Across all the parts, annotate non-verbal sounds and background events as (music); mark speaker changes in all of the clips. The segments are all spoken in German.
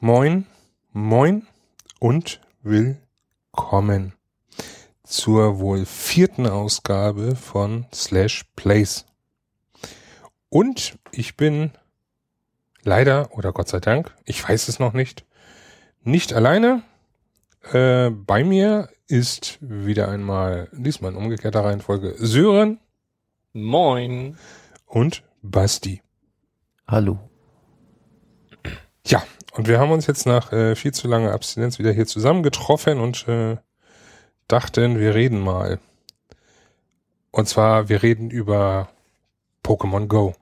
Speaker 1: Moin, moin und willkommen zur wohl vierten Ausgabe von Slash Plays. Und ich bin leider, oder Gott sei Dank, ich weiß es noch nicht, nicht alleine. Äh, bei mir ist wieder einmal, diesmal in umgekehrter Reihenfolge, Sören
Speaker 2: Moin.
Speaker 1: und Basti.
Speaker 3: Hallo.
Speaker 1: Ja, und wir haben uns jetzt nach äh, viel zu langer Abstinenz wieder hier zusammengetroffen und äh, dachten, wir reden mal. Und zwar, wir reden über Pokémon Go.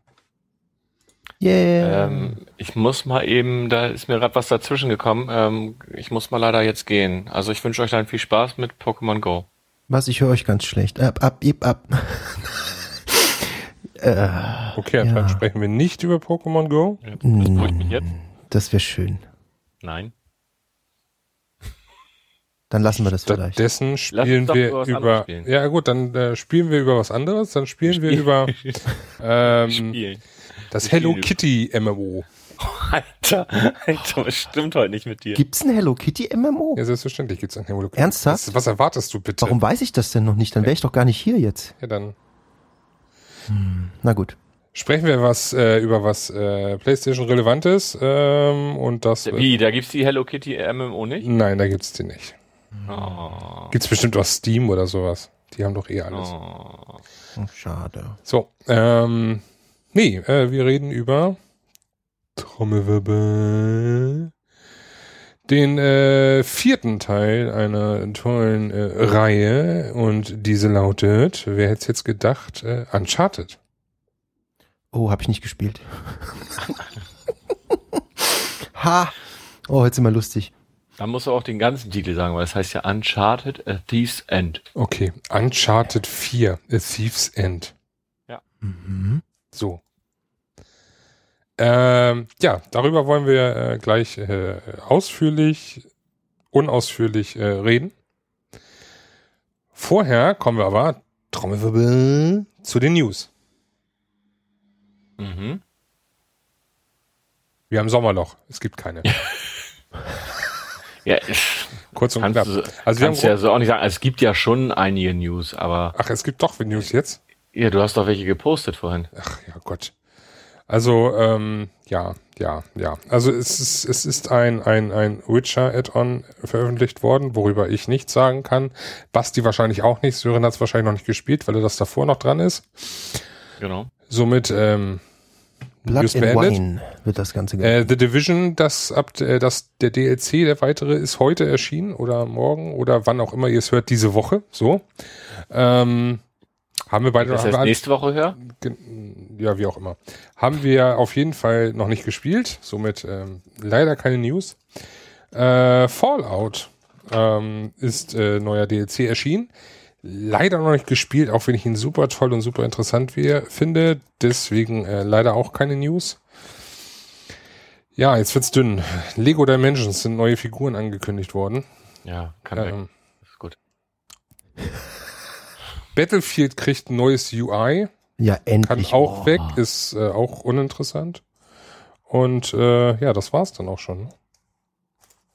Speaker 3: Yeah.
Speaker 2: Ähm, ich muss mal eben, da ist mir gerade was dazwischen gekommen. Ähm, ich muss mal leider jetzt gehen. Also ich wünsche euch dann viel Spaß mit Pokémon Go.
Speaker 3: Was, ich höre euch ganz schlecht. Ab, ab, ib, ab. (laughs) äh,
Speaker 1: Okay,
Speaker 3: Ja.
Speaker 1: dann sprechen wir nicht über Pokémon Go.
Speaker 2: Ja, mich jetzt?
Speaker 3: das wäre schön.
Speaker 2: Nein.
Speaker 3: Dann lassen wir das vielleicht.
Speaker 1: Stattdessen spielen wir
Speaker 2: über spielen.
Speaker 1: Ja gut, dann äh, spielen wir über was anderes. Dann spielen wir über (laughs) ähm,
Speaker 2: Spielen.
Speaker 1: Das Hello Kitty MMO. (laughs)
Speaker 2: Alter, Alter, was stimmt heute nicht mit dir?
Speaker 3: Gibt's ein Hello Kitty MMO?
Speaker 1: Ja, selbstverständlich gibt's ein Hello Kitty.
Speaker 3: Ernsthaft?
Speaker 1: Was, was erwartest du bitte?
Speaker 3: Warum weiß ich das denn noch nicht? Dann wäre ich doch gar nicht hier jetzt.
Speaker 1: Ja, dann
Speaker 3: Na gut.
Speaker 1: sprechen wir was äh, über was äh, PlayStation relevantes ähm, und das.
Speaker 2: Wie, da gibt's die Hello Kitty MMO nicht?
Speaker 1: Nein, da gibt's die nicht.
Speaker 2: Oh.
Speaker 1: Gibt's bestimmt auf Steam oder sowas. Die haben doch eh alles.
Speaker 2: Oh,
Speaker 3: schade.
Speaker 1: So, ähm, nee, äh, wir reden über Trommelwirbel. Den äh, vierten Teil einer tollen äh, Reihe und diese lautet, wer hätte es jetzt gedacht, äh, Uncharted.
Speaker 3: Oh, habe ich nicht gespielt. (laughs) ha! Oh, jetzt sind wir lustig.
Speaker 2: Da musst du auch den ganzen Titel sagen, weil es heißt ja Uncharted A Thief's End.
Speaker 1: Okay, Uncharted 4, A Thief's End.
Speaker 3: Mhm.
Speaker 1: So. Ähm, ja, darüber wollen wir äh, gleich äh, ausführlich, unausführlich äh, reden. Vorher kommen wir aber, Trommelwirbel, zu den News.
Speaker 2: Mhm.
Speaker 1: Wir haben Sommerloch, es gibt keine. (laughs)
Speaker 2: Ja,
Speaker 1: Kurz und
Speaker 2: kannst
Speaker 1: knapp.
Speaker 2: du,
Speaker 1: Also wir haben
Speaker 2: kannst ja so auch nicht sagen. Es gibt ja schon einige News, aber
Speaker 1: Ach, es gibt doch News jetzt?
Speaker 2: ja, du hast doch welche gepostet vorhin.
Speaker 1: Ach ja Gott. Also, ähm, ja, ja, ja. Also es ist, es ist ein, ein, ein Witcher-Add-on veröffentlicht worden, worüber ich nichts sagen kann. Basti wahrscheinlich auch nicht. Sören hat es wahrscheinlich noch nicht gespielt, weil er das davor noch dran ist.
Speaker 2: Genau.
Speaker 1: Somit, ähm,
Speaker 3: Blood and
Speaker 1: beendet.
Speaker 3: Wine wird das Ganze genannt.
Speaker 1: Äh, The Division, das ab äh, das der DLC, der weitere, ist heute erschienen oder morgen oder wann auch immer ihr es hört, diese Woche. So. Ähm, haben wir beide
Speaker 2: Das heißt, nächste Woche höher?
Speaker 1: Ja, wie auch immer. Haben wir auf jeden Fall noch nicht gespielt, somit ähm, leider keine News. Äh, Fallout ähm, ist äh, neuer DLC erschienen. Leider noch nicht gespielt, auch wenn ich ihn super toll und super interessant wie, finde. Deswegen äh, leider auch keine News. Ja, jetzt wird's dünn. Lego Dimensions sind neue Figuren angekündigt worden.
Speaker 2: Ja, kann weg.
Speaker 1: Ähm,
Speaker 2: Ist gut.
Speaker 1: Battlefield kriegt ein neues UI.
Speaker 3: Ja,
Speaker 1: kann
Speaker 3: endlich.
Speaker 1: auch
Speaker 3: Oh.
Speaker 1: weg, ist äh, auch uninteressant. Und äh, ja, das war's dann auch schon. ne?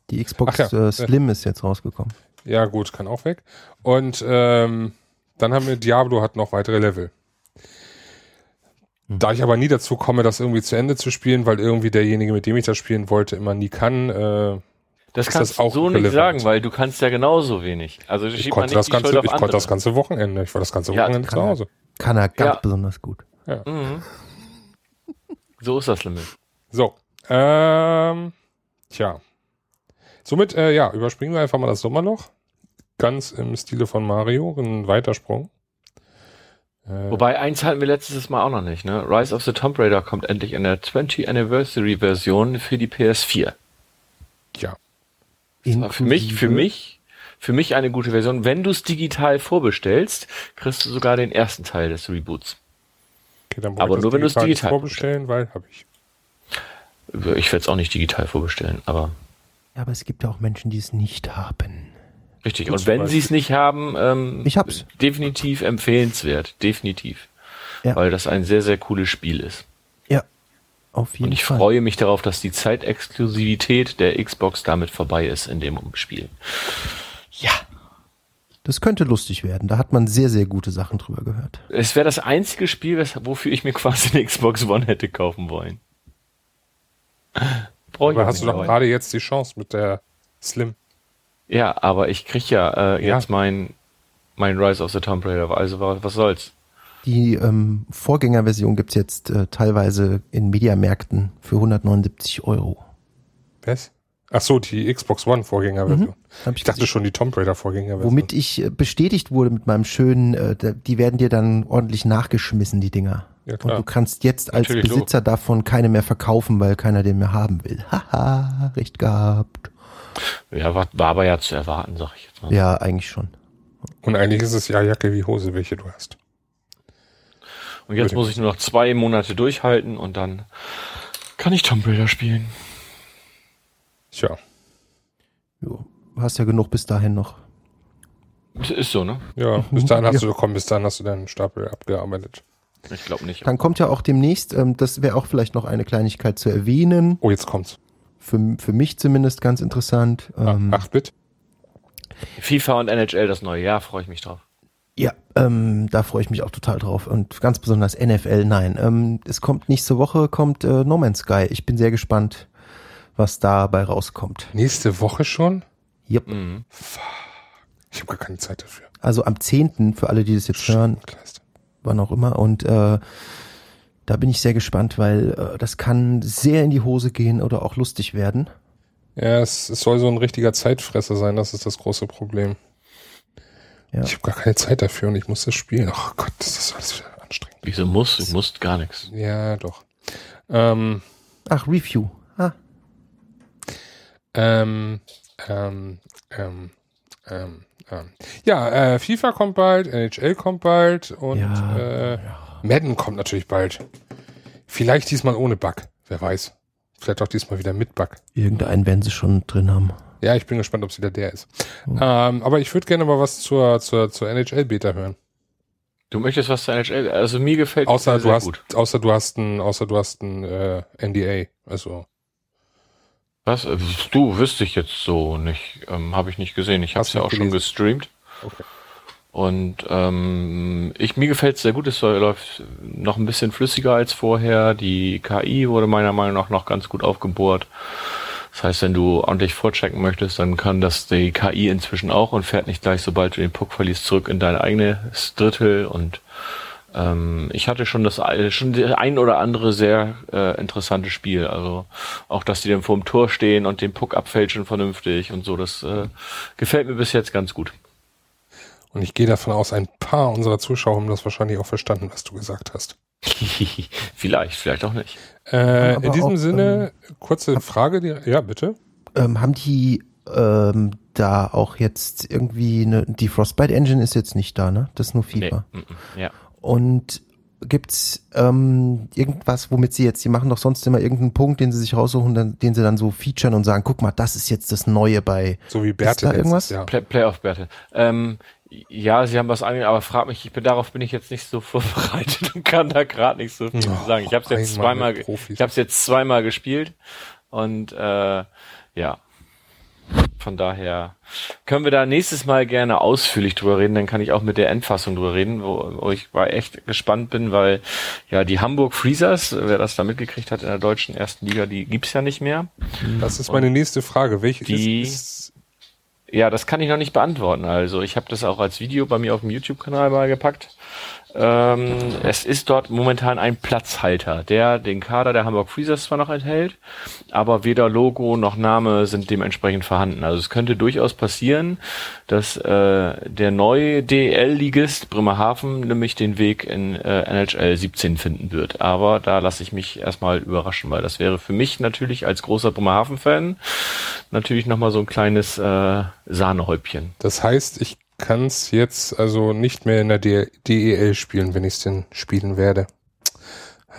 Speaker 3: Die Xbox
Speaker 1: ja.
Speaker 3: äh, Slim ist jetzt rausgekommen.
Speaker 1: Ja, gut, kann auch weg. Und ähm, dann haben wir Diablo hat noch weitere Level.
Speaker 3: Hm.
Speaker 1: Da ich aber nie dazu komme, das irgendwie zu Ende zu spielen, weil irgendwie derjenige, mit dem ich das spielen wollte, immer nie kann, äh,
Speaker 2: Das
Speaker 1: Ist
Speaker 2: kannst
Speaker 1: das
Speaker 2: du
Speaker 1: auch
Speaker 2: so nicht
Speaker 1: relevant?
Speaker 2: sagen, weil du kannst ja genauso wenig. Also
Speaker 1: ich konnte
Speaker 2: nicht
Speaker 1: das ganze, ich konnte das ganze Wochenende. Ich war das ganze
Speaker 2: Ja,
Speaker 1: Wochenende zu
Speaker 3: kann er.
Speaker 1: Hause.
Speaker 3: Kann er ganz
Speaker 2: Ja.
Speaker 3: besonders gut.
Speaker 2: Mhm. So ist das Limit.
Speaker 1: So, ähm, tja. Somit, äh, ja, überspringen wir einfach mal das Sommerloch. Ganz im Stile von Mario, ein Weitersprung. Äh,
Speaker 2: Wobei, eins hatten wir letztes Mal auch noch nicht, ne? Rise of the Tomb Raider kommt endlich in der 20 Anniversary Version für die PS4.
Speaker 1: ja,
Speaker 2: für mich, für mich, für mich eine gute Version. Wenn du es digital vorbestellst, kriegst du sogar den ersten Teil des Reboots.
Speaker 1: okay, dann
Speaker 2: Aber
Speaker 1: ich
Speaker 2: nur wenn du es digital
Speaker 1: vorbestellen, weil habe ich.
Speaker 2: Ich werde es auch nicht digital vorbestellen, aber
Speaker 3: Ja, aber es gibt ja auch Menschen, die es nicht haben.
Speaker 2: richtig. Und wenn sie es nicht haben, ähm,
Speaker 3: Ich hab's.
Speaker 2: definitiv empfehlenswert, definitiv,
Speaker 3: Ja.
Speaker 2: weil das ein sehr sehr cooles Spiel ist.
Speaker 3: Ja, auf jeden
Speaker 2: Und ich
Speaker 3: Fall.
Speaker 2: freue mich darauf, dass die Zeitexklusivität der Xbox damit vorbei ist in dem Spiel.
Speaker 3: Ja. Das könnte lustig werden. Da hat man sehr, sehr gute Sachen drüber gehört.
Speaker 2: Es wäre das einzige Spiel, wofür ich mir quasi eine Xbox One hätte kaufen wollen. (laughs) Brauche ich
Speaker 1: Aber hast du doch
Speaker 2: aber-
Speaker 1: gerade jetzt die Chance mit der Slim.
Speaker 2: Ja, aber ich krieg ja äh,
Speaker 1: Ja.
Speaker 2: jetzt mein mein Rise of the Tomb Raider, also wa- was soll's?
Speaker 3: Die ähm, Vorgängerversion gibt's jetzt äh, teilweise in Mediamärkten für 179 Euro.
Speaker 1: Was? Ach so, die Xbox One Vorgängerversion.
Speaker 3: Hab
Speaker 1: Ich dachte schon die Tomb Raider Vorgängerversion.
Speaker 3: Womit ich äh, bestätigt wurde mit meinem schönen, äh, die werden dir dann ordentlich nachgeschmissen, die Dinger.
Speaker 1: Ja,
Speaker 3: Und
Speaker 1: klar.
Speaker 3: du kannst jetzt als
Speaker 2: Natürlich,
Speaker 3: Besitzer davon keine mehr verkaufen, weil keiner den mehr haben will. Haha, recht gehabt.
Speaker 2: Ja, war, war aber ja zu erwarten, sag ich jetzt mal.
Speaker 3: Ja, eigentlich schon.
Speaker 1: Und eigentlich ist es ja Jacke wie Hose, welche du hast.
Speaker 2: Und jetzt muss ich nur noch zwei Monate durchhalten und dann kann ich Tomb Raider spielen.
Speaker 1: Tja,
Speaker 3: Jo. Du hast ja genug bis dahin noch.
Speaker 2: Das ist so, ne?
Speaker 1: ja, bis dahin hast
Speaker 3: Ja. (laughs)
Speaker 1: du, komm, bis dahin hast du deinen Stapel abgearbeitet.
Speaker 2: Ich glaube nicht.
Speaker 3: Dann kommt ja auch demnächst, ähm, das wäre auch vielleicht noch eine Kleinigkeit zu erwähnen,
Speaker 1: Oh, jetzt kommt's.
Speaker 3: für, für mich zumindest ganz interessant. Ähm,
Speaker 1: 8-Bit?
Speaker 2: FIFA und NHL das neue Jahr, freue ich mich drauf.
Speaker 3: Ja, ähm, da freue ich mich auch total drauf. Und ganz besonders NFL, nein. Ähm, es kommt nächste Woche, kommt äh, No Man's Sky. Ich bin sehr gespannt, was dabei rauskommt.
Speaker 1: Nächste Woche schon?
Speaker 3: Yep.
Speaker 2: Mhm.
Speaker 1: Ich habe gar keine Zeit dafür.
Speaker 3: Also am 10. für alle, die das jetzt hören, wann auch immer. Und äh, da bin ich sehr gespannt, weil äh, das kann sehr in die Hose gehen oder auch lustig werden.
Speaker 1: Ja, es, es soll so ein richtiger Zeitfresser sein, das ist das große Problem.
Speaker 3: Ja.
Speaker 1: Ich habe gar keine Zeit dafür und ich muss das spielen. Oh Gott, das ist alles anstrengend.
Speaker 2: Wieso muss? Du musst gar nichts.
Speaker 1: Ja, doch. Ähm,
Speaker 3: Ach, Review.
Speaker 1: Ähm, ähm, ähm, ähm, ähm. Ja, äh, FIFA kommt bald, NHL kommt bald und
Speaker 3: Ja,
Speaker 1: äh, Madden kommt natürlich bald. Vielleicht diesmal ohne Bug, wer weiß. Vielleicht auch diesmal wieder mit Bug.
Speaker 3: irgendeinen werden sie schon drin haben.
Speaker 1: Ja, ich bin gespannt, ob es wieder der ist. Ähm, aber ich würde gerne mal was zur, zur, zur NHL-Beta hören.
Speaker 2: Du möchtest was zur NHL? Also mir gefällt
Speaker 1: Außer
Speaker 2: sehr,
Speaker 1: du
Speaker 2: sehr
Speaker 1: hast,
Speaker 2: gut.
Speaker 1: außer du hast ein, außer du hast ein äh, NDA. Also
Speaker 2: Was? Äh, Du wüsste ich jetzt so nicht. Ähm, Habe ich nicht gesehen. Ich habe es ja auch schon
Speaker 1: gelesen?
Speaker 2: gestreamt.
Speaker 1: Okay.
Speaker 2: Und ähm, ich, mir gefällt es sehr gut. Es läuft noch ein bisschen flüssiger als vorher. Die KI wurde meiner Meinung nach noch ganz gut aufgebohrt. Das heißt, wenn du ordentlich vorchecken möchtest, dann kann das die KI inzwischen auch und fährt nicht gleich, sobald du den Puck verlierst, zurück in dein eigenes Drittel. Und ähm, ich hatte schon das schon ein oder andere sehr äh, interessante Spiel. Also auch, dass die dann vor dem Tor stehen und den Puck abfälschen vernünftig und so. Das äh, gefällt mir bis jetzt ganz gut.
Speaker 1: Und ich gehe davon aus, ein paar unserer Zuschauer haben das wahrscheinlich auch verstanden, was du gesagt hast. (laughs)
Speaker 2: vielleicht, vielleicht auch nicht.
Speaker 1: Äh, in diesem
Speaker 3: auch,
Speaker 1: Sinne, kurze Frage, die, ja, bitte.
Speaker 3: Ähm, haben die ähm, da auch jetzt irgendwie eine, die Frostbite Engine ist jetzt nicht da, ne? Das ist nur FIFA.
Speaker 2: Nee, ja.
Speaker 3: Und gibt's ähm, irgendwas, womit sie jetzt, die machen doch sonst immer irgendeinen Punkt, den sie sich raussuchen, dann, den sie dann so featuren und sagen, guck mal, das ist jetzt das Neue bei.
Speaker 1: So wie Bertel
Speaker 3: da irgendwas?
Speaker 1: letztes Jahr.
Speaker 2: Play Playoff Battle. Ähm, ja, sie haben was ange, aber frag mich, ich bin darauf bin ich jetzt nicht so (laughs) vorbereitet und kann da gerade nicht so viel zu
Speaker 1: Oh,
Speaker 2: sagen. Ich habe es jetzt zweimal, ich habe jetzt zweimal gespielt und äh, ja. Von daher können wir da nächstes Mal gerne ausführlich drüber reden, dann kann ich auch mit der Endfassung drüber reden, wo, wo ich war echt gespannt bin, weil ja die Hamburg Freezers, wer das da mitgekriegt hat in der deutschen ersten Liga, die gibt's ja nicht mehr.
Speaker 1: Das ist meine nächste Frage. Welche
Speaker 2: Die-
Speaker 1: ist, ist
Speaker 2: Ja, das kann ich noch nicht beantworten. Also ich habe das auch als Video bei mir auf dem YouTube-Kanal mal gepackt. Ähm, es ist dort momentan ein Platzhalter, der den Kader der Hamburg Freezers zwar noch enthält, aber weder Logo noch Name sind dementsprechend vorhanden. Also es könnte durchaus passieren, dass äh, der neue DL-Ligist Bremerhaven nämlich den Weg in äh, NHL 17 finden wird. Aber da lasse ich mich erstmal überraschen, weil das wäre für mich natürlich als großer Bremerhaven-Fan natürlich nochmal so ein kleines äh, Sahnehäubchen.
Speaker 1: das heißt, ich kann es jetzt also nicht mehr in der DEL spielen, wenn ich es denn spielen werde.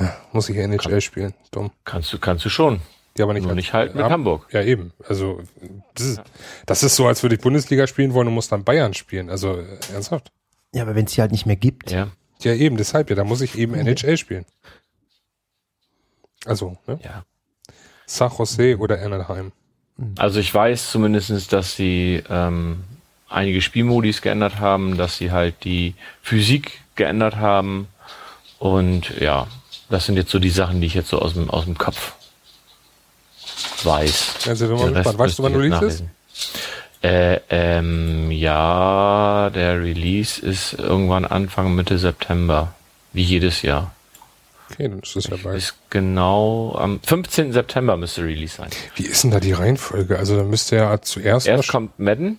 Speaker 1: Ja, Muss ich NHL spielen. Dumm.
Speaker 2: Kannst du, kannst du schon.
Speaker 1: Die aber nicht,
Speaker 2: Nur
Speaker 1: als-
Speaker 2: nicht halt mit
Speaker 1: ab-
Speaker 2: Hamburg.
Speaker 1: Ja, eben. Also, das ist, das ist so, als würde ich Bundesliga spielen wollen und muss dann Bayern spielen. Also, ernsthaft.
Speaker 3: Ja, aber wenn es die halt nicht mehr gibt.
Speaker 2: Ja,
Speaker 1: Ja, eben, deshalb ja. Da muss ich eben NHL spielen. Also, ne?
Speaker 2: ja.
Speaker 1: San Jose oder Anaheim.
Speaker 2: Also ich weiß zumindestens, dass sie ähm, einige Spielmodis geändert haben, dass sie halt die Physik geändert haben. Und ja, das sind jetzt so die Sachen, die ich jetzt so aus dem, aus dem Kopf weiß.
Speaker 1: Also, wenn man gespannt. Weißt du, wann Release ist?
Speaker 2: Äh, ähm, ja, der Release ist irgendwann Anfang Mitte September. Wie jedes Jahr.
Speaker 1: Okay, dann ist es ja bald.
Speaker 2: Ist genau am 15. September müsste Release sein.
Speaker 1: Wie ist denn da die Reihenfolge? Also, dann müsste ja zuerst,
Speaker 2: Erst kommt Madden,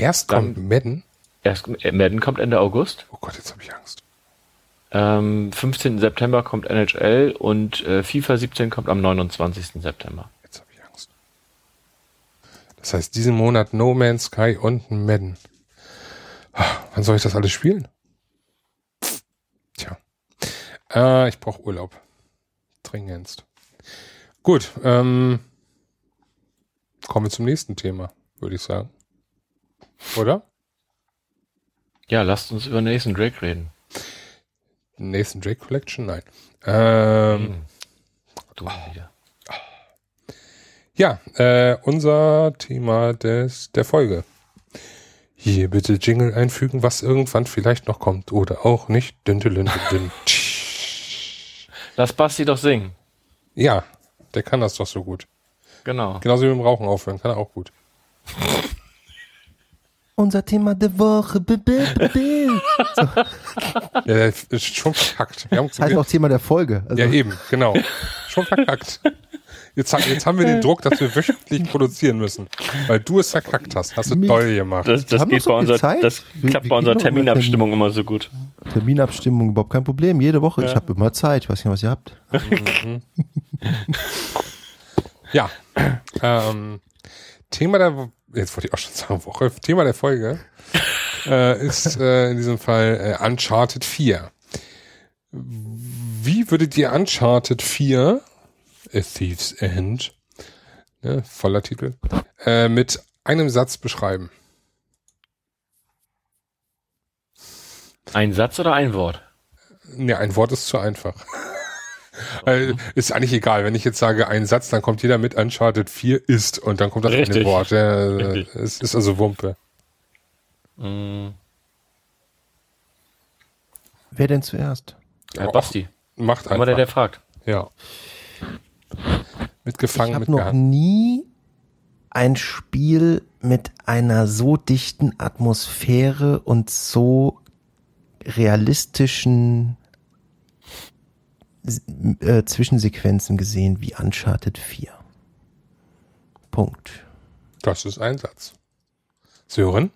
Speaker 1: erst
Speaker 2: dann-
Speaker 1: kommt Madden.
Speaker 2: erst äh, Madden kommt Ende August.
Speaker 1: Oh Gott, jetzt habe ich Angst.
Speaker 2: Ähm, 15. September kommt NHL und äh, FIFA 17 kommt am 29. September.
Speaker 1: Jetzt habe ich Angst. Das heißt, diesen Monat No Man's Sky und Madden. Ah, Wann soll ich das alles spielen? Tja. Äh, ich brauche Urlaub. Dringendst. Gut, ähm, kommen wir zum nächsten Thema, würde ich sagen. Oder?
Speaker 2: Ja, lasst uns über Nathan Drake reden.
Speaker 1: Nathan Drake Collection? Nein. Ähm,
Speaker 2: Hm. Du wieder.
Speaker 1: Ja, äh, unser Thema des, der Folge. Hier bitte Jingle einfügen, was irgendwann vielleicht noch kommt oder auch nicht. Dün, dün, dün, dün, dün. (laughs)
Speaker 2: Lass Basti doch singen.
Speaker 1: Ja, der kann das doch so gut.
Speaker 2: Genau.
Speaker 1: Genauso wie mit dem Rauchen aufhören, kann er auch gut. (laughs)
Speaker 3: Unser Thema der Woche. B -b -b -b.
Speaker 1: Ja, der ist schon verkackt. Wir haben,
Speaker 3: Das heißt auch Thema der Folge. Also,
Speaker 1: ja, eben, genau. Schon verkackt. Jetzt, jetzt haben wir den Druck, dass wir wöchentlich produzieren müssen. Weil du es verkackt hast. Hast du toll gemacht.
Speaker 2: Das, das geht
Speaker 3: so
Speaker 2: bei unserer,
Speaker 3: Zeit?
Speaker 2: das klappt
Speaker 3: wir
Speaker 2: bei unserer Terminabstimmung immer so gut.
Speaker 3: Terminabstimmung überhaupt kein Problem. Jede Woche. Ich habe immer Zeit. Ich weiß nicht, was ihr habt.
Speaker 1: Ja. Ähm, Thema der, jetzt wollte ich auch schon sagen, Woche, Thema der Folge äh, ist äh, in diesem Fall äh, Uncharted 4. Wie würdet ihr Uncharted 4, A Thief's End, ne, voller Titel, äh, mit einem Satz beschreiben?
Speaker 2: Ein Satz oder ein Wort?
Speaker 1: Ne, ein Wort ist zu einfach. Weil, ist eigentlich egal. Wenn ich jetzt sage ein Satz, dann kommt jeder mit Uncharted 4 ist und dann kommt das eine
Speaker 2: Richtig.
Speaker 1: Wort. Ja,
Speaker 2: Richtig.
Speaker 1: es ist also Wumpe.
Speaker 2: Mm,
Speaker 3: Wer denn zuerst?
Speaker 2: Herr
Speaker 1: Ja,
Speaker 2: Basti.
Speaker 1: Macht
Speaker 2: Immer der,
Speaker 1: einfach.
Speaker 2: der fragt.
Speaker 1: Ja.
Speaker 3: Ich
Speaker 1: Mitgefangen,
Speaker 3: habe noch nie ein Spiel mit einer so dichten Atmosphäre und so realistischen äh, Zwischensequenzen gesehen wie Uncharted 4. Punkt.
Speaker 1: Das ist ein Satz. Sören?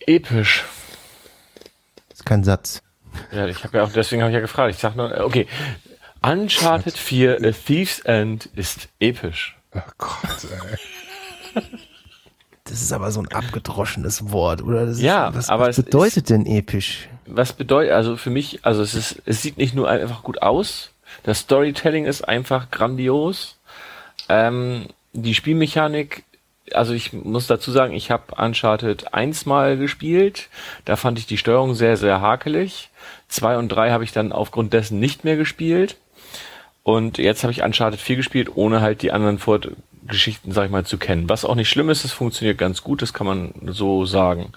Speaker 2: Episch.
Speaker 3: ist kein Satz.
Speaker 2: Ja, ich habe ja auch, deswegen habe ich ja gefragt. Ich sag nur, äh, okay. Uncharted 4, A Thief's End ist episch.
Speaker 1: Oh Gott, ey.
Speaker 3: Das ist aber so ein abgedroschenes Wort, oder? Das ist,
Speaker 2: Ja,
Speaker 3: was,
Speaker 2: aber
Speaker 3: was
Speaker 2: es
Speaker 3: bedeutet denn episch?
Speaker 2: Was bedeutet, also für mich, also es ist, es sieht nicht nur einfach gut aus, das Storytelling ist einfach grandios. Ähm, die Spielmechanik, also ich muss dazu sagen, ich habe Uncharted 1 mal gespielt. Da fand ich die Steuerung sehr, sehr hakelig. Zwei und drei habe ich dann aufgrund dessen nicht mehr gespielt. Und jetzt habe ich Uncharted 4 gespielt, ohne halt die anderen Vorgeschichten, sag ich mal, zu kennen. Was auch nicht schlimm ist, es funktioniert ganz gut, das kann man so sagen.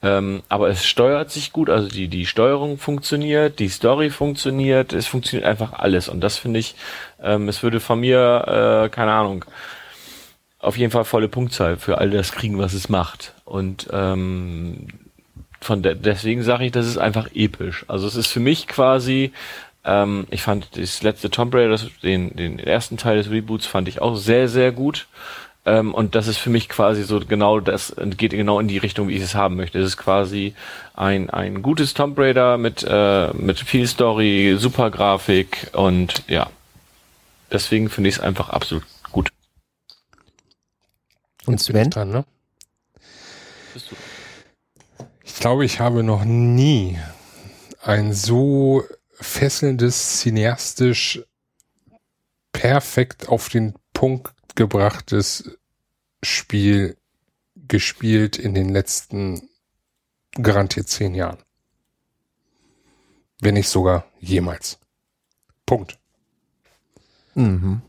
Speaker 2: Ähm, aber es steuert sich gut, also die, die Steuerung funktioniert, die Story funktioniert, es funktioniert einfach alles. Und das finde ich, ähm, es würde von mir, äh, keine Ahnung, auf jeden Fall volle Punktzahl für all das kriegen, was es macht. Und ähm, von de deswegen sage ich, das ist einfach episch. Also es ist für mich quasi, ähm, ich fand das letzte Tomb Raider, den, den ersten Teil des Reboots fand ich auch sehr, sehr gut. Ähm, und das ist für mich quasi so genau das, geht genau in die Richtung, wie ich es haben möchte. Es ist quasi ein, ein gutes Tomb Raider mit, äh, mit viel Story, super Grafik und ja. Deswegen finde ich es einfach absolut gut.
Speaker 3: Und Sven?
Speaker 1: Dran, ne?
Speaker 2: Bist du?
Speaker 1: Ich glaube, ich habe noch nie ein so fesselndes, cineastisch perfekt auf den Punkt gebrachtes Spiel gespielt in den letzten garantiert zehn Jahren. Wenn nicht sogar jemals. Punkt.
Speaker 3: Mhm.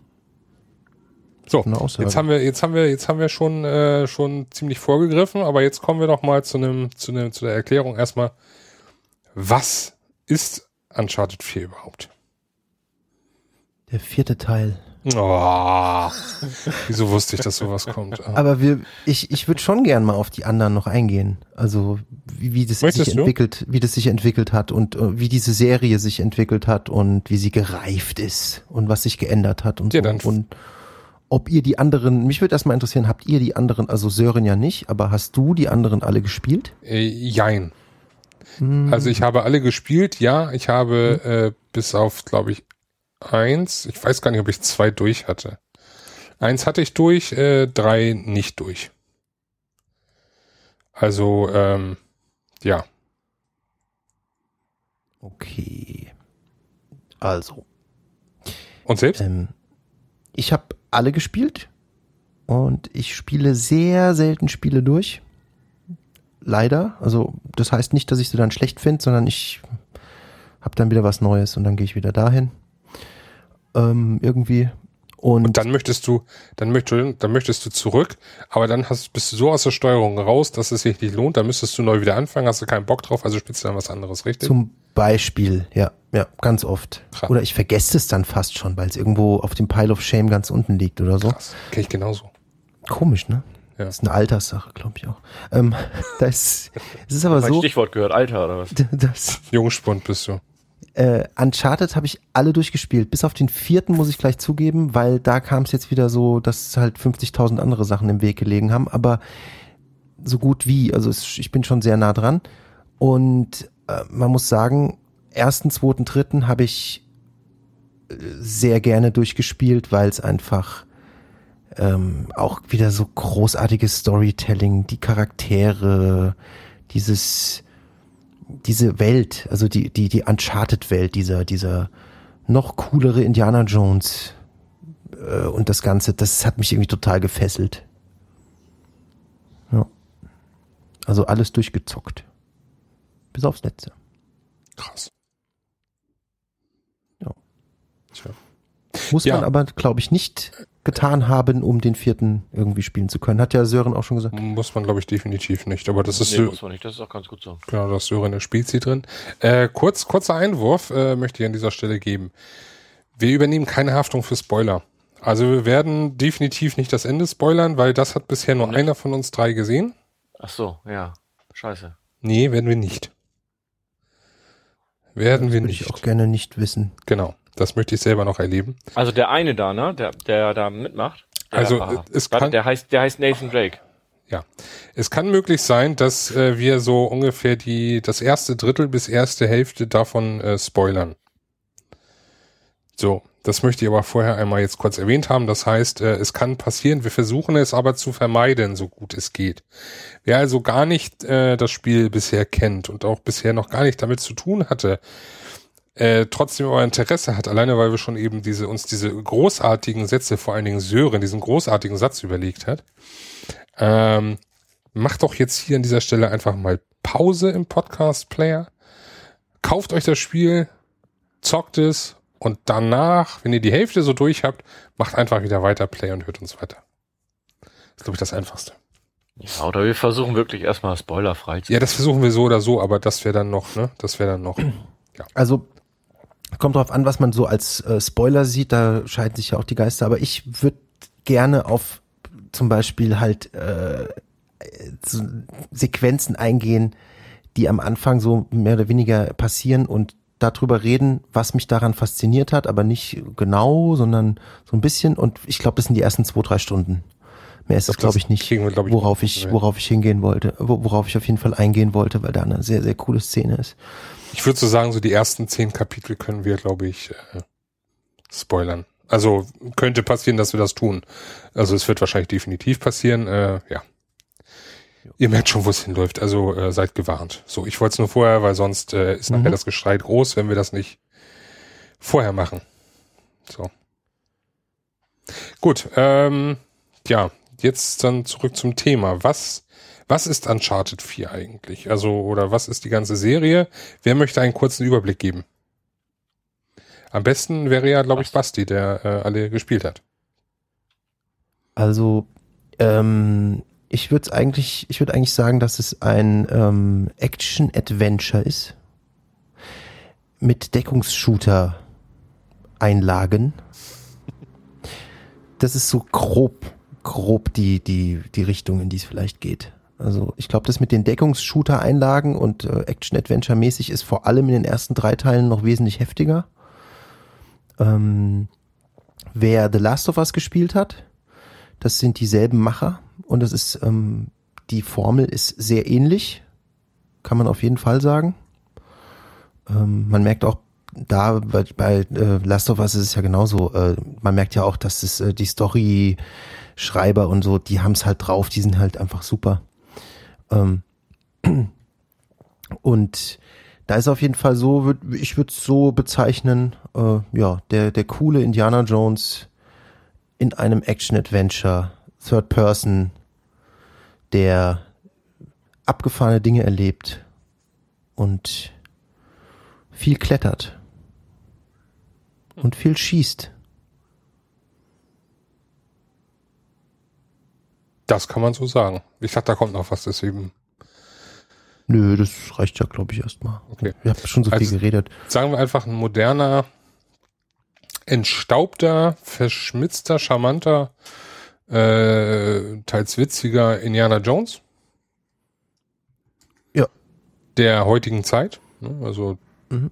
Speaker 1: So, jetzt haben wir, jetzt haben wir, jetzt haben wir schon äh, schon ziemlich vorgegriffen, aber jetzt kommen wir noch mal zu einem, zu einem, zu der Erklärung erstmal. Was ist Uncharted 4 überhaupt?
Speaker 3: Der vierte Teil.
Speaker 1: Oh, wieso wusste ich, dass sowas kommt? Ah.
Speaker 3: Aber wir, ich, ich würde schon gern mal auf die anderen noch eingehen. Also wie, wie das
Speaker 1: Möchtest
Speaker 3: sich
Speaker 1: du?
Speaker 3: entwickelt, wie das sich entwickelt hat und äh, wie diese Serie sich entwickelt hat und wie sie gereift ist und was sich geändert hat und
Speaker 1: Ja,
Speaker 3: so.
Speaker 1: dann-
Speaker 3: Und ob ihr die anderen, mich würde erstmal interessieren, habt ihr die anderen, also Sören ja nicht, aber hast du die anderen alle gespielt?
Speaker 1: Äh, jein.
Speaker 3: Hm.
Speaker 1: Also ich habe alle gespielt, ja. Ich habe äh, bis auf, glaube ich, eins, ich weiß gar nicht, ob ich zwei durch hatte. Eins hatte ich durch, äh, drei nicht durch. Also, ähm, ja.
Speaker 3: Okay. Also,
Speaker 1: Und selbst?
Speaker 3: Ähm, ich habe alle gespielt und ich spiele sehr selten Spiele durch. Leider. Also das heißt nicht, dass ich sie dann schlecht finde, sondern ich habe dann wieder was Neues und dann gehe ich wieder dahin. Ähm, irgendwie. Und,
Speaker 1: Und dann möchtest du, dann möchtest, dann möchtest du zurück, aber dann hast, bist du so aus der Steuerung raus, dass es sich nicht lohnt. Dann müsstest du neu wieder anfangen, hast du keinen Bock drauf, also spielst du dann was anderes, richtig?
Speaker 3: zum Beispiel, ja, ja, ganz oft.
Speaker 1: Krass.
Speaker 3: Oder ich vergesse es dann fast schon, weil es irgendwo auf dem Pile of Shame ganz unten liegt oder so.
Speaker 1: Krass. Kenn ich genauso.
Speaker 3: Komisch, ne?
Speaker 1: Ja.
Speaker 3: Das ist eine Alterssache, glaube ich auch. Ähm, (laughs) das, es ist aber so,
Speaker 2: Stichwort gehört, Alter, oder was? (laughs)
Speaker 3: das,
Speaker 1: Jungspund bist du.
Speaker 3: Äh, Uncharted habe ich alle durchgespielt. Bis auf den vierten muss ich gleich zugeben, weil da kam es jetzt wieder so, dass halt 50.000 andere Sachen im Weg gelegen haben. Aber so gut wie, also es, ich bin schon sehr nah dran. Und äh, man muss sagen, ersten, zweiten, dritten habe ich äh, sehr gerne durchgespielt, weil es einfach ähm, auch wieder so großartiges Storytelling, die Charaktere, dieses diese Welt, also die, die, die Uncharted-Welt, dieser, dieser noch coolere Indiana Jones äh, und das Ganze, das hat mich irgendwie total gefesselt. Ja. Also alles durchgezockt. Bis aufs Letzte.
Speaker 1: Krass.
Speaker 3: Ja.
Speaker 1: Tja.
Speaker 3: Muss
Speaker 1: Ja.
Speaker 3: man aber, glaube ich, nicht getan haben, um den vierten irgendwie spielen zu können. Hat ja Sören auch schon gesagt.
Speaker 1: Muss man, glaube ich, definitiv nicht. Aber das ist
Speaker 2: Nee,
Speaker 1: so,
Speaker 2: muss man nicht, das ist auch ganz gut so.
Speaker 1: genau, das Sören eine Spezi drin. Äh, kurz, kurzer Einwurf äh, möchte ich an dieser Stelle geben. Wir übernehmen keine Haftung für Spoiler. Also wir werden definitiv nicht das Ende spoilern, weil das hat bisher nur
Speaker 2: Nee.
Speaker 1: einer von uns drei gesehen.
Speaker 2: Ach so, ja. Scheiße.
Speaker 1: Nee, werden wir nicht. Werden
Speaker 3: Das
Speaker 1: wir
Speaker 3: würde
Speaker 1: nicht.
Speaker 3: ich auch gerne nicht wissen.
Speaker 1: Genau. Das möchte ich selber noch erleben.
Speaker 2: Also der eine da, ne, der, der da mitmacht. Der,
Speaker 1: Also,
Speaker 2: ah,
Speaker 1: es
Speaker 2: warte,
Speaker 1: kann-
Speaker 2: der heißt, der heißt Nathan Drake.
Speaker 1: Ja. Es kann möglich sein, dass äh, wir so ungefähr die das erste Drittel bis erste Hälfte davon äh, spoilern. So, das möchte ich aber vorher einmal jetzt kurz erwähnt haben. Das heißt, äh, es kann passieren, wir versuchen es aber zu vermeiden, so gut es geht. Wer also gar nicht äh, das Spiel bisher kennt und auch bisher noch gar nicht damit zu tun hatte, äh, trotzdem aber Interesse hat, alleine weil wir schon eben diese uns diese großartigen Sätze, vor allen Dingen Sören, diesen großartigen Satz überlegt hat, ähm, macht doch jetzt hier an dieser Stelle einfach mal Pause im Podcast-Player. Kauft euch das Spiel, zockt es und danach, wenn ihr die Hälfte so durch habt, macht einfach wieder weiter Play und hört uns weiter. Das ist, glaube ich, das Einfachste.
Speaker 2: Ja, oder wir versuchen wirklich erstmal spoilerfrei zu
Speaker 1: Ja, das versuchen wir so oder so, aber das wäre dann noch, ne? Das wäre dann noch.
Speaker 3: Also kommt drauf an, was man so als äh, Spoiler sieht, da scheiden sich ja auch die Geister, aber ich würde gerne auf zum Beispiel halt äh, so Sequenzen eingehen, die am Anfang so mehr oder weniger passieren und darüber reden, was mich daran fasziniert hat, aber nicht genau, sondern so ein bisschen und ich glaube, das sind die ersten zwei, drei Stunden. Mehr ist
Speaker 1: Das-
Speaker 3: glaube ich, nicht,
Speaker 1: wir, glaub ich,
Speaker 3: worauf ich, worauf ich hingehen wollte, wo- worauf ich auf jeden Fall eingehen wollte, weil da eine sehr, sehr coole Szene ist.
Speaker 1: Ich würde so sagen, so die ersten zehn Kapitel können wir, glaube ich, äh, spoilern. Also könnte passieren, dass wir das tun. Also es wird wahrscheinlich definitiv passieren. Äh, ja. Ihr merkt schon, wo es hinläuft. Also äh, seid gewarnt. So, ich wollte es nur vorher, weil sonst äh, ist nachher
Speaker 3: Mhm.
Speaker 1: das Geschrei groß, wenn wir das nicht vorher machen. So. Gut, ähm, ja, jetzt dann zurück zum Thema. Was, was ist Uncharted 4 eigentlich? Also, oder was ist die ganze Serie? Wer möchte einen kurzen Überblick geben? Am besten wäre ja, glaube ich, Basti, der äh, alle gespielt hat.
Speaker 3: Also, ähm, ich würde eigentlich, ich würde eigentlich sagen, dass es ein ähm, Action-Adventure ist mit Deckungsshooter-Einlagen. Das ist so grob, grob die die die Richtung, in die es vielleicht geht. Also ich glaube, das mit den Deckungsshooter-Einlagen und äh, Action-Adventure-mäßig ist vor allem in den ersten drei Teilen noch wesentlich heftiger. Ähm, wer The Last of Us gespielt hat, das sind dieselben Macher und es ist ähm, die Formel ist sehr ähnlich, kann man auf jeden Fall sagen. Ähm, man merkt auch da bei, bei äh, Last of Us ist es ja genauso. Äh, man merkt ja auch, dass es äh, die Story-Schreiber und so, die haben es halt drauf, die sind halt einfach super. Ähm, (clears throat) und da ist auf jeden Fall so, würd, ich würde es so bezeichnen, äh, ja, der, der coole Indiana Jones in einem Action-Adventure, Third Person, der abgefahrene Dinge erlebt und viel klettert und viel schießt.
Speaker 1: Das kann man so sagen. Ich sag, da kommt noch was, deswegen.
Speaker 3: Nö, das reicht ja, glaube ich, erstmal.
Speaker 1: Okay.
Speaker 3: Wir haben schon so
Speaker 1: Also-
Speaker 3: viel geredet.
Speaker 1: Sagen wir einfach ein moderner, entstaubter, verschmitzter, charmanter, äh, teils witziger Indiana Jones.
Speaker 3: Ja.
Speaker 1: Der heutigen Zeit. ne? Also,
Speaker 3: Mhm.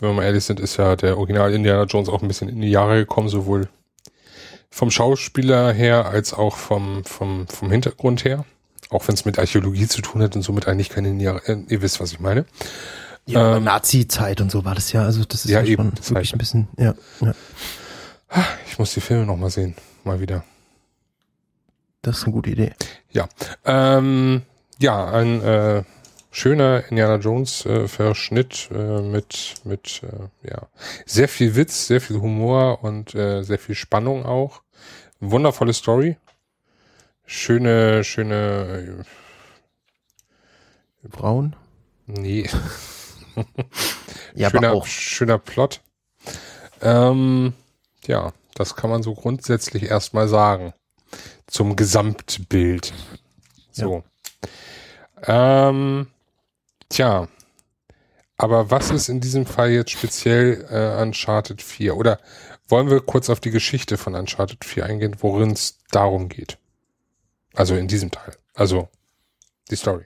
Speaker 1: wenn wir mal ehrlich sind, ist ja der Original Indiana Jones auch ein bisschen in die Jahre gekommen, sowohl vom Schauspieler her als auch vom, vom, vom Hintergrund her. Auch wenn es mit Archäologie zu tun hat und somit eigentlich keine Jahre, äh, ihr wisst, was ich meine.
Speaker 3: Ja,
Speaker 1: Ähm,
Speaker 3: Nazi-Zeit und so war das ja. Also das ist
Speaker 1: Ja,
Speaker 3: ja,
Speaker 1: eben,
Speaker 3: schon
Speaker 1: das
Speaker 3: wirklich ein bisschen, ja, ja.
Speaker 1: Ich muss die Filme noch mal sehen. Mal wieder.
Speaker 3: Das ist eine gute Idee.
Speaker 1: Ja. Ähm, ja, ein äh, schöner Indiana Jones äh, Verschnitt äh, mit mit äh, ja sehr viel Witz, sehr viel Humor und äh, sehr viel Spannung auch. Wundervolle Story. Schöne schöne äh, nee, (laughs)
Speaker 3: Ja,
Speaker 1: schöner
Speaker 3: aber auch.
Speaker 1: schöner Plot. Ähm, ja, das kann man so grundsätzlich erstmal sagen zum Gesamtbild. So. Ähm, tja, aber was ist in diesem Fall jetzt speziell äh, Uncharted 4? Oder wollen wir kurz auf die Geschichte von Uncharted 4 eingehen, worin es darum geht? Also in diesem Teil. Also die Story.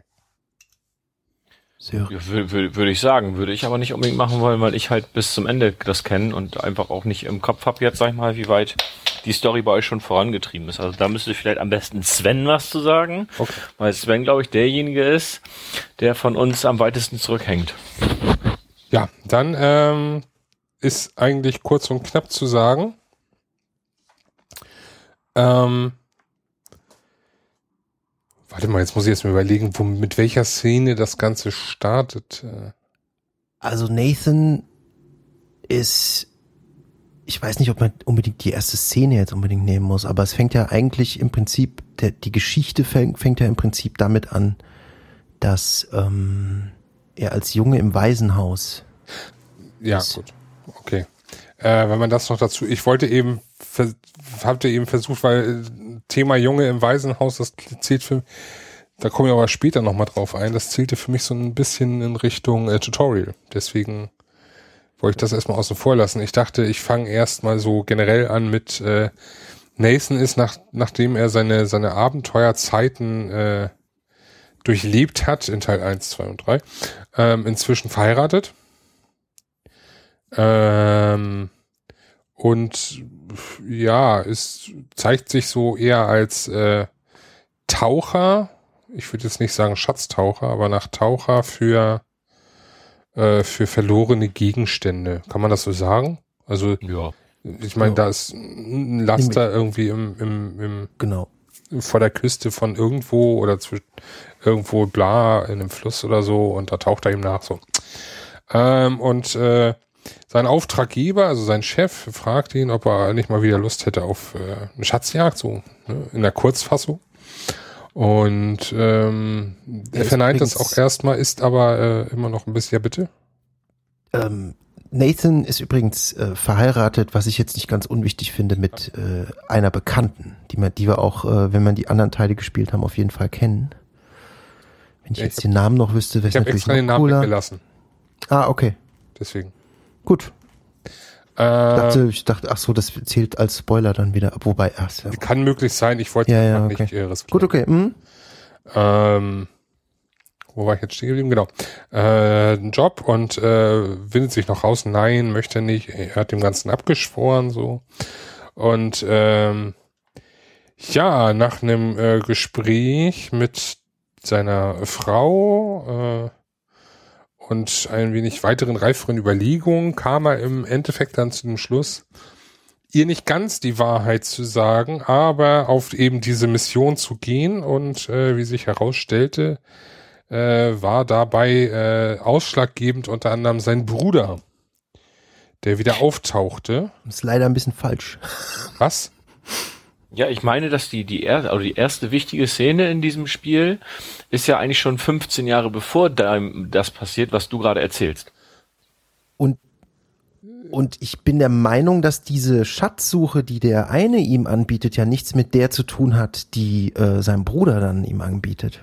Speaker 3: Sehr,
Speaker 2: Ja, Würde würd, würd ich sagen, würde ich aber nicht unbedingt machen wollen, weil ich halt bis zum Ende das kenne und einfach auch nicht im Kopf habe jetzt, sag ich mal, wie weit die Story bei euch schon vorangetrieben ist. Also da müsste vielleicht am besten Sven was zu sagen,
Speaker 1: Okay.
Speaker 2: weil Sven, glaube ich, derjenige ist, der von uns am weitesten zurückhängt.
Speaker 1: Ja, dann ähm, ist eigentlich kurz und knapp zu sagen. Ähm, warte mal, jetzt muss ich jetzt mal überlegen, wo, mit welcher Szene das Ganze startet. Äh,
Speaker 3: Also Nathan ist, ich weiß nicht, ob man unbedingt die erste Szene jetzt unbedingt nehmen muss, aber es fängt ja eigentlich im Prinzip, der, die Geschichte fängt, fängt ja im Prinzip damit an, dass ähm, er als Junge im Waisenhaus,
Speaker 1: ja,
Speaker 3: Das-
Speaker 1: gut. Okay. Äh, wenn man das noch dazu, ich wollte eben, vers hatte eben versucht, weil äh, Thema Junge im Waisenhaus, das zählt für, da komme ich aber später nochmal drauf ein, das zählte für mich so ein bisschen in Richtung äh, Tutorial. Deswegen wollte ich das erstmal außen vor lassen. Ich dachte, ich fange erstmal so generell an mit äh, Nathan ist, nach, nachdem er seine, seine Abenteuerzeiten äh, durchlebt hat, in Teil 1, 2 und 3, ähm, inzwischen verheiratet. Ähm, und ja, es zeigt sich so eher als äh, Taucher. Ich würde jetzt nicht sagen Schatztaucher, aber nach Taucher für äh, für verlorene Gegenstände. Kann man das so sagen? Also
Speaker 2: Ja.
Speaker 1: ich meine,
Speaker 3: Ja.
Speaker 1: da ist ein Laster irgendwie im, im, im
Speaker 3: genau.
Speaker 1: vor der Küste von irgendwo oder zwischen irgendwo bla in einem Fluss oder so und da taucht er ihm nach so. Ähm, und äh, sein Auftraggeber, also sein Chef, fragt ihn, ob er nicht mal wieder Lust hätte auf äh, eine Schatzjagd, so ne, in der Kurzfassung. Und ähm, er verneint das auch erstmal, ist aber äh, immer noch ein bisschen, ja bitte.
Speaker 3: Ähm, Nathan ist übrigens äh, verheiratet, was ich jetzt nicht ganz unwichtig finde, mit äh, einer Bekannten, die, man, die wir auch, äh, wenn man die anderen Teile gespielt haben, auf jeden Fall kennen. Wenn ich
Speaker 1: Ja, ich
Speaker 3: jetzt
Speaker 1: hab-
Speaker 3: den Namen noch wüsste, wäre
Speaker 1: Ich
Speaker 3: es
Speaker 1: habe
Speaker 3: natürlich
Speaker 1: extra den
Speaker 3: noch
Speaker 1: Namen
Speaker 3: cooler.
Speaker 1: weggelassen.
Speaker 3: Ah, okay.
Speaker 1: Deswegen.
Speaker 3: Gut.
Speaker 1: Äh,
Speaker 3: Ich dachte, ich dachte, ach so, das zählt als Spoiler dann wieder. Wobei, ach, ja,
Speaker 1: kann möglich sein, ich wollte
Speaker 3: Ja, ja, okay.
Speaker 1: nicht äh, riskieren.
Speaker 3: gut, okay. Hm?
Speaker 1: Ähm, wo war ich jetzt stehen geblieben? Genau. Äh, einen Job und äh, windet sich noch raus. Nein, möchte nicht. Er hat dem Ganzen abgeschworen so. Und ähm, ja, nach einem äh, Gespräch mit seiner Frau äh, und ein wenig weiteren reiferen Überlegungen kam er im Endeffekt dann zu dem Schluss, ihr nicht ganz die Wahrheit zu sagen, aber auf eben diese Mission zu gehen und äh, wie sich herausstellte, äh, war dabei äh, ausschlaggebend unter anderem sein Bruder, der wieder auftauchte.
Speaker 3: Ist leider ein bisschen falsch.
Speaker 1: Was?
Speaker 2: Ja, ich meine, dass die, die, er, also die erste wichtige Szene in diesem Spiel ist ja eigentlich schon 15 Jahre bevor das passiert, was du gerade erzählst.
Speaker 3: Und, und ich bin der Meinung, dass diese Schatzsuche, die der eine ihm anbietet, ja nichts mit der zu tun hat, die äh, sein Bruder dann ihm anbietet.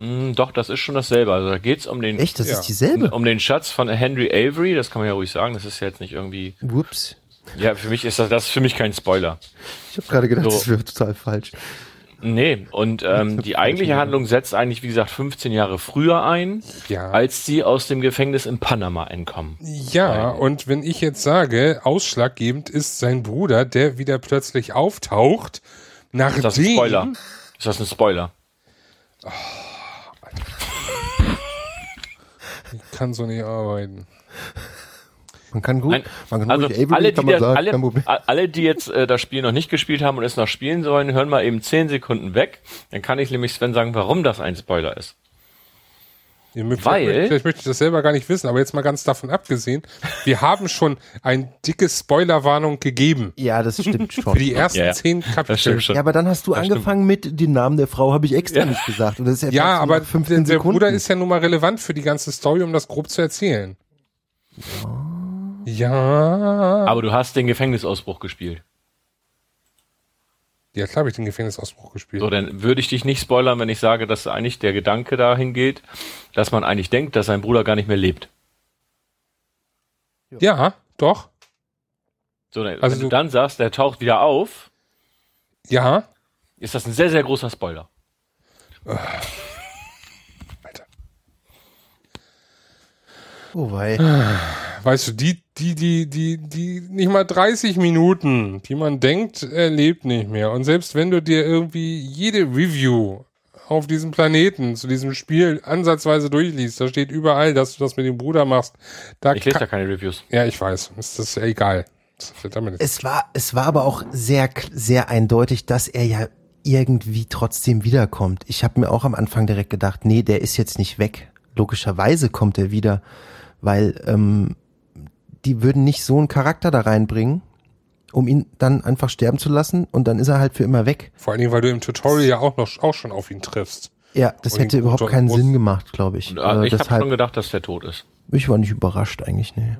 Speaker 2: Mm, doch, das ist schon dasselbe. Also da geht's um den,
Speaker 3: Echt, das
Speaker 1: Ja.
Speaker 3: ist dieselbe?
Speaker 2: um den Schatz von Henry Avery, das kann man ja ruhig sagen, das ist ja jetzt nicht irgendwie,
Speaker 3: Whoops.
Speaker 2: Ja, für mich ist das, das ist für mich kein Spoiler.
Speaker 3: Ich habe gerade gedacht,
Speaker 2: So.
Speaker 3: das wäre total falsch.
Speaker 2: Nee, und ähm, die eigentliche Handlung setzt eigentlich, wie gesagt, 15 Jahre früher ein,
Speaker 1: Ja.
Speaker 2: als sie aus dem Gefängnis in Panama entkommen.
Speaker 1: Ja, und wenn ich jetzt sage, ausschlaggebend ist sein Bruder, der wieder plötzlich auftaucht, nachdem...
Speaker 2: Ist das ein Spoiler? Ist das ein Spoiler?
Speaker 1: Ich kann so nicht arbeiten.
Speaker 3: Man kann gut,
Speaker 2: Nein,
Speaker 3: man kann
Speaker 2: also
Speaker 3: Avery,
Speaker 2: alle, die das,
Speaker 3: sagen,
Speaker 2: alle, alle, die jetzt äh, das Spiel noch nicht gespielt haben und es noch spielen sollen, hören mal eben 10 Sekunden weg. Dann kann ich nämlich Sven sagen, warum das ein Spoiler ist.
Speaker 1: Ihr mögt-
Speaker 2: Weil-
Speaker 1: Vielleicht, vielleicht möchte ich das selber gar nicht wissen, aber jetzt mal ganz davon abgesehen, wir haben schon ein dickes Spoilerwarnung gegeben
Speaker 3: Ja, das stimmt
Speaker 1: für
Speaker 3: schon.
Speaker 1: die ersten
Speaker 2: Ja, ja.
Speaker 1: zehn Kapitel.
Speaker 2: stimmt.
Speaker 3: Ja, aber dann hast du
Speaker 2: Das
Speaker 3: angefangen mit den Namen der Frau, habe ich extra
Speaker 2: Ja.
Speaker 3: nicht gesagt. Und das ist ja,
Speaker 1: Ja, aber
Speaker 3: nach 15
Speaker 1: der, der
Speaker 3: Sekunden.
Speaker 1: Bruder ist ja nun mal relevant für die ganze Story, um das grob zu erzählen. Ja.
Speaker 2: Aber du hast den Gefängnisausbruch gespielt.
Speaker 1: Ja, klar habe ich den Gefängnisausbruch gespielt.
Speaker 2: So, dann würde ich dich nicht spoilern, wenn ich sage, dass eigentlich der Gedanke dahin geht, dass man eigentlich denkt, dass sein Bruder gar nicht mehr lebt.
Speaker 1: Ja, doch.
Speaker 2: So, dann,
Speaker 1: Also
Speaker 2: wenn
Speaker 1: du-
Speaker 2: du dann sagst, der taucht wieder auf,
Speaker 1: Ja.
Speaker 2: ist das ein sehr, sehr großer Spoiler.
Speaker 1: Alter.
Speaker 3: Oh wei.
Speaker 1: Weißt du, die, die, die, die, die, nicht mal 30 Minuten, die man denkt, er lebt nicht mehr. Und selbst wenn du dir irgendwie jede Review auf diesem Planeten zu diesem Spiel ansatzweise durchliest, da steht überall, dass du das mit dem Bruder machst. Da
Speaker 2: Ich lese da
Speaker 1: kann,
Speaker 2: keine Reviews.
Speaker 1: ja, ich weiß. Ist das ja egal.
Speaker 3: Es war, es war aber auch sehr, sehr eindeutig, dass er ja irgendwie trotzdem wiederkommt. Ich habe mir auch am Anfang direkt gedacht, nee, der ist jetzt nicht weg. Logischerweise kommt er wieder, weil ähm, die würden nicht so einen Charakter da reinbringen, um ihn dann einfach sterben zu lassen und dann ist er halt für immer weg.
Speaker 1: Vor allen Dingen, weil du im Tutorial ja auch noch auch schon auf ihn triffst.
Speaker 3: Ja, das
Speaker 1: Und
Speaker 3: hätte überhaupt keinen Sinn gemacht, glaube ich.
Speaker 2: Und, äh,
Speaker 3: Äh,
Speaker 2: ich habe
Speaker 3: deshalb,
Speaker 2: schon gedacht, dass der tot ist.
Speaker 3: ich war nicht überrascht eigentlich, nee.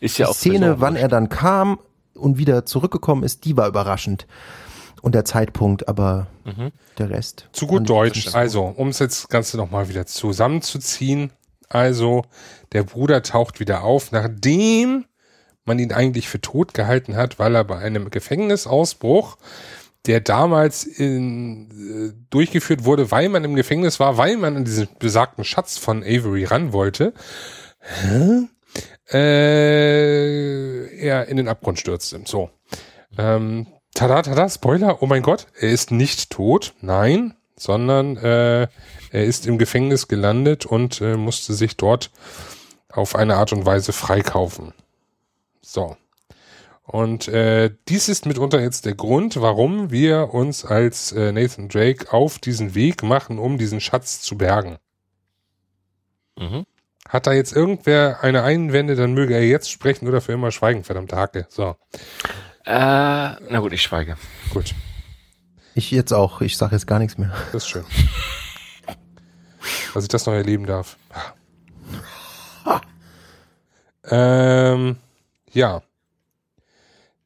Speaker 2: Ist ja
Speaker 3: die
Speaker 2: auch
Speaker 3: Szene, wann er dann kam und wieder zurückgekommen ist, die war überraschend. Und der Zeitpunkt, aber
Speaker 2: Mhm.
Speaker 3: der Rest.
Speaker 1: Zu gut Deutsch. Also, um es jetzt das Ganze nochmal wieder zusammenzuziehen. Also, der Bruder taucht wieder auf, nachdem man ihn eigentlich für tot gehalten hat, weil er bei einem Gefängnisausbruch, der damals in, äh, durchgeführt wurde, weil man im Gefängnis war, weil man an diesen besagten Schatz von Avery ran wollte, hä? äh, er in den Abgrund stürzte. So. Ähm, tada, tada, Spoiler, oh mein Gott, er ist nicht tot, nein, sondern äh, er ist im Gefängnis gelandet und äh, musste sich dort auf eine Art und Weise freikaufen. So. Und äh, dies ist mitunter jetzt der Grund, warum wir uns als äh, Nathan Drake auf diesen Weg machen, um diesen Schatz zu bergen.
Speaker 2: Mhm.
Speaker 1: Hat da jetzt irgendwer eine Einwände, dann möge er jetzt sprechen oder für immer schweigen, verdammte Hacke. So,
Speaker 2: Äh, na gut, ich schweige.
Speaker 1: gut.
Speaker 3: Ich jetzt auch. Ich sage jetzt gar nichts mehr.
Speaker 1: Das ist schön. (laughs) Dass ich das noch erleben darf. Ähm, ja.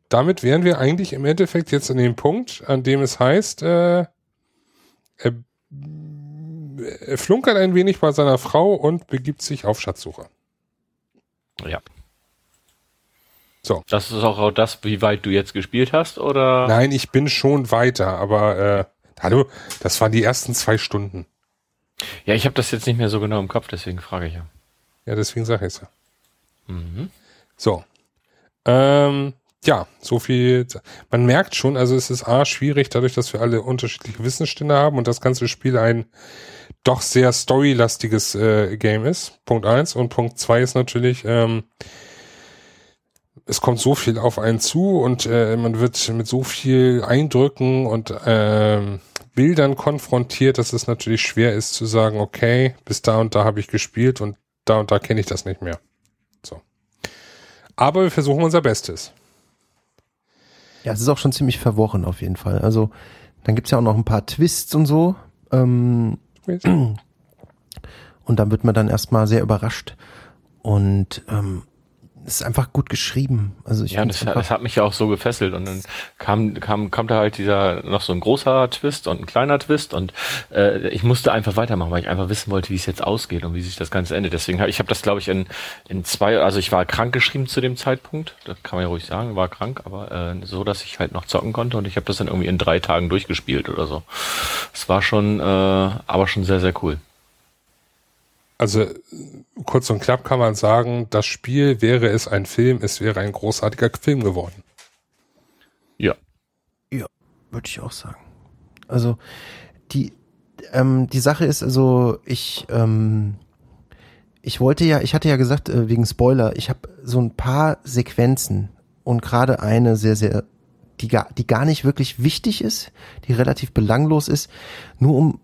Speaker 1: Damit wären wir eigentlich im Endeffekt jetzt an dem Punkt, an dem es heißt, äh, er, er flunkert ein wenig bei seiner Frau und begibt sich auf Schatzsuche.
Speaker 2: Ja.
Speaker 1: So.
Speaker 2: Das ist auch das, wie weit du jetzt gespielt hast, oder?
Speaker 1: Nein, ich bin schon weiter, aber äh, hallo, das waren die ersten zwei Stunden.
Speaker 2: Ja, ich habe das jetzt nicht mehr so genau im Kopf, deswegen frage ich ja.
Speaker 1: Ja, deswegen sage ich es ja.
Speaker 2: Mhm.
Speaker 1: So. Ähm, ja, so viel. Man merkt schon, also es ist A, schwierig, dadurch, dass wir alle unterschiedliche Wissensstände haben und das ganze Spiel ein doch sehr storylastiges äh, Game ist. Punkt eins Und Punkt zwei ist natürlich, ähm, es kommt so viel auf einen zu und äh, man wird mit so viel Eindrücken und ähm, Bildern konfrontiert, dass es natürlich schwer ist zu sagen, okay, bis da und da habe ich gespielt und da und da kenne ich das nicht mehr. So. Aber wir versuchen unser Bestes.
Speaker 3: Ja, es ist auch schon ziemlich verworren auf jeden Fall. Also dann gibt's ja auch noch ein paar Twists und so. Ähm, und dann wird man dann erstmal sehr überrascht. Und ähm, es ist einfach gut geschrieben. Also ich
Speaker 2: Ja, das, das hat mich ja auch so gefesselt und dann kam, kam, kommt da halt dieser noch so ein großer Twist und ein kleiner Twist und äh, ich musste einfach weitermachen, weil ich einfach wissen wollte, wie es jetzt ausgeht und wie sich das Ganze endet. Deswegen habe ich habe das glaube ich in in zwei, also ich war krank geschrieben zu dem Zeitpunkt, das kann man ja ruhig sagen, war krank, aber äh, so, dass ich halt noch zocken konnte und ich habe das dann irgendwie in drei Tagen durchgespielt oder so. Es war schon, äh, aber schon sehr sehr cool.
Speaker 1: Also kurz und knapp kann man sagen, das Spiel wäre es ein Film, es wäre ein großartiger Film geworden.
Speaker 2: Ja.
Speaker 3: Ja, würde ich auch sagen. Also die ähm, die Sache ist also ich ähm, ich wollte ja, ich hatte ja gesagt äh, wegen Spoiler, ich habe so ein paar Sequenzen und gerade eine sehr sehr die gar die gar nicht wirklich wichtig ist, die relativ belanglos ist, nur um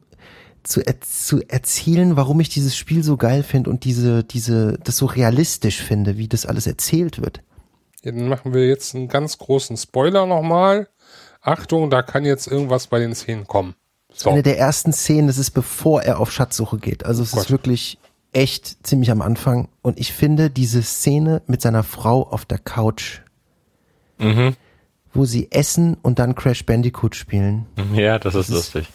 Speaker 3: zu, er, zu erzielen, warum ich dieses Spiel so geil finde und diese diese das so realistisch finde, wie das alles erzählt wird.
Speaker 1: Ja, dann machen wir jetzt einen ganz großen Spoiler nochmal. Achtung, da kann jetzt irgendwas bei den Szenen kommen. So.
Speaker 3: Eine der ersten Szenen, das ist bevor er auf Schatzsuche geht. Also es
Speaker 1: Gott.
Speaker 3: ist wirklich echt ziemlich am Anfang. Und ich finde diese Szene mit seiner Frau auf der Couch,
Speaker 2: Mhm.
Speaker 3: wo sie essen und dann Crash Bandicoot spielen.
Speaker 2: Ja, das ist
Speaker 3: Das ist-
Speaker 2: lustig.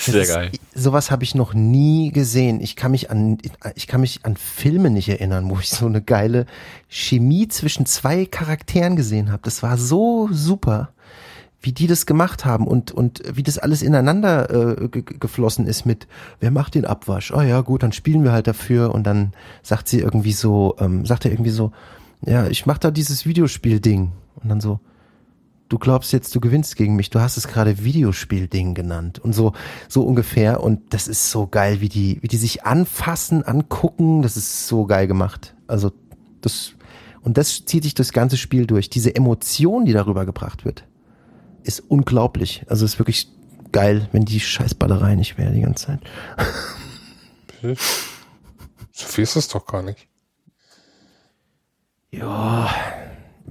Speaker 2: Sehr
Speaker 3: ist,
Speaker 2: geil.
Speaker 3: Sowas habe ich noch nie gesehen. Ich kann mich an, ich kann mich an Filme nicht erinnern, wo ich so eine geile Chemie zwischen zwei Charakteren gesehen habe. Das war so super, wie die das gemacht haben und und wie das alles ineinander äh, ge- ge- geflossen ist mit, wer macht den Abwasch? Oh ja, gut, dann spielen wir halt dafür und dann sagt sie irgendwie so, ähm, sagt er irgendwie so, ja, ich mach da dieses Videospiel-Ding und dann so, du glaubst jetzt, du gewinnst gegen mich, du hast es gerade Videospiel-Ding genannt und so, so ungefähr und das ist so geil, wie die, wie die sich anfassen, angucken, das ist so geil gemacht. Also das, und das zieht sich durchs ganze Spiel durch. Diese Emotion, die darüber gebracht wird, ist unglaublich. Also ist wirklich geil, wenn die Scheißballerei nicht wäre die ganze Zeit.
Speaker 1: So viel ist es doch gar nicht.
Speaker 3: Ja,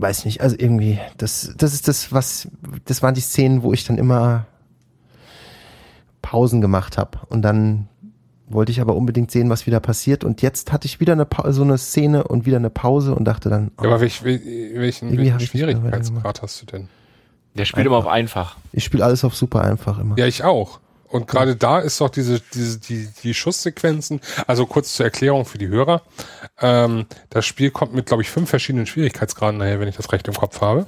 Speaker 3: weiß nicht, also irgendwie, das, das ist das, was, das waren die Szenen, wo ich dann immer Pausen gemacht habe und dann wollte ich aber unbedingt sehen, was wieder passiert und jetzt hatte ich wieder eine pa so eine Szene und wieder eine Pause und dachte dann, oh,
Speaker 1: Ja, aber welch, wel- welchen,
Speaker 3: Irgendwie
Speaker 1: welchen Schwierigkeitsgrad hast du denn?
Speaker 2: Der spielt immer auf einfach.
Speaker 3: ich spiele alles auf super einfach immer.
Speaker 1: Ja, ich auch. Und gerade da ist doch diese, diese, die, die Schusssequenzen, also kurz zur Erklärung für die Hörer. Ähm, das Spiel kommt mit, glaube ich, fünf verschiedenen Schwierigkeitsgraden nachher, wenn ich das recht im Kopf habe.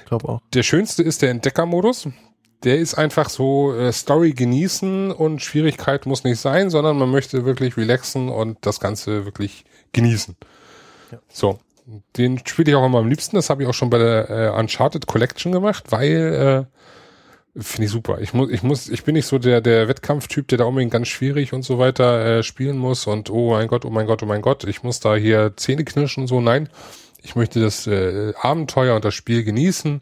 Speaker 3: Ich glaube auch.
Speaker 1: Der schönste ist der Entdeckermodus. Der ist einfach so äh, Story genießen und Schwierigkeit muss nicht sein, sondern man möchte wirklich relaxen und das Ganze wirklich genießen. So, den spiele ich auch immer am liebsten. Das habe ich auch schon bei der äh, Uncharted Collection gemacht, weil äh, finde ich super. Ich muss, ich muss, ich bin nicht so der der Wettkampftyp, der da unbedingt ganz schwierig und so weiter äh, spielen muss und oh mein Gott, oh mein Gott, oh mein Gott, ich muss da hier Zähne knirschen und so. Nein, ich möchte das äh, Abenteuer und das Spiel genießen.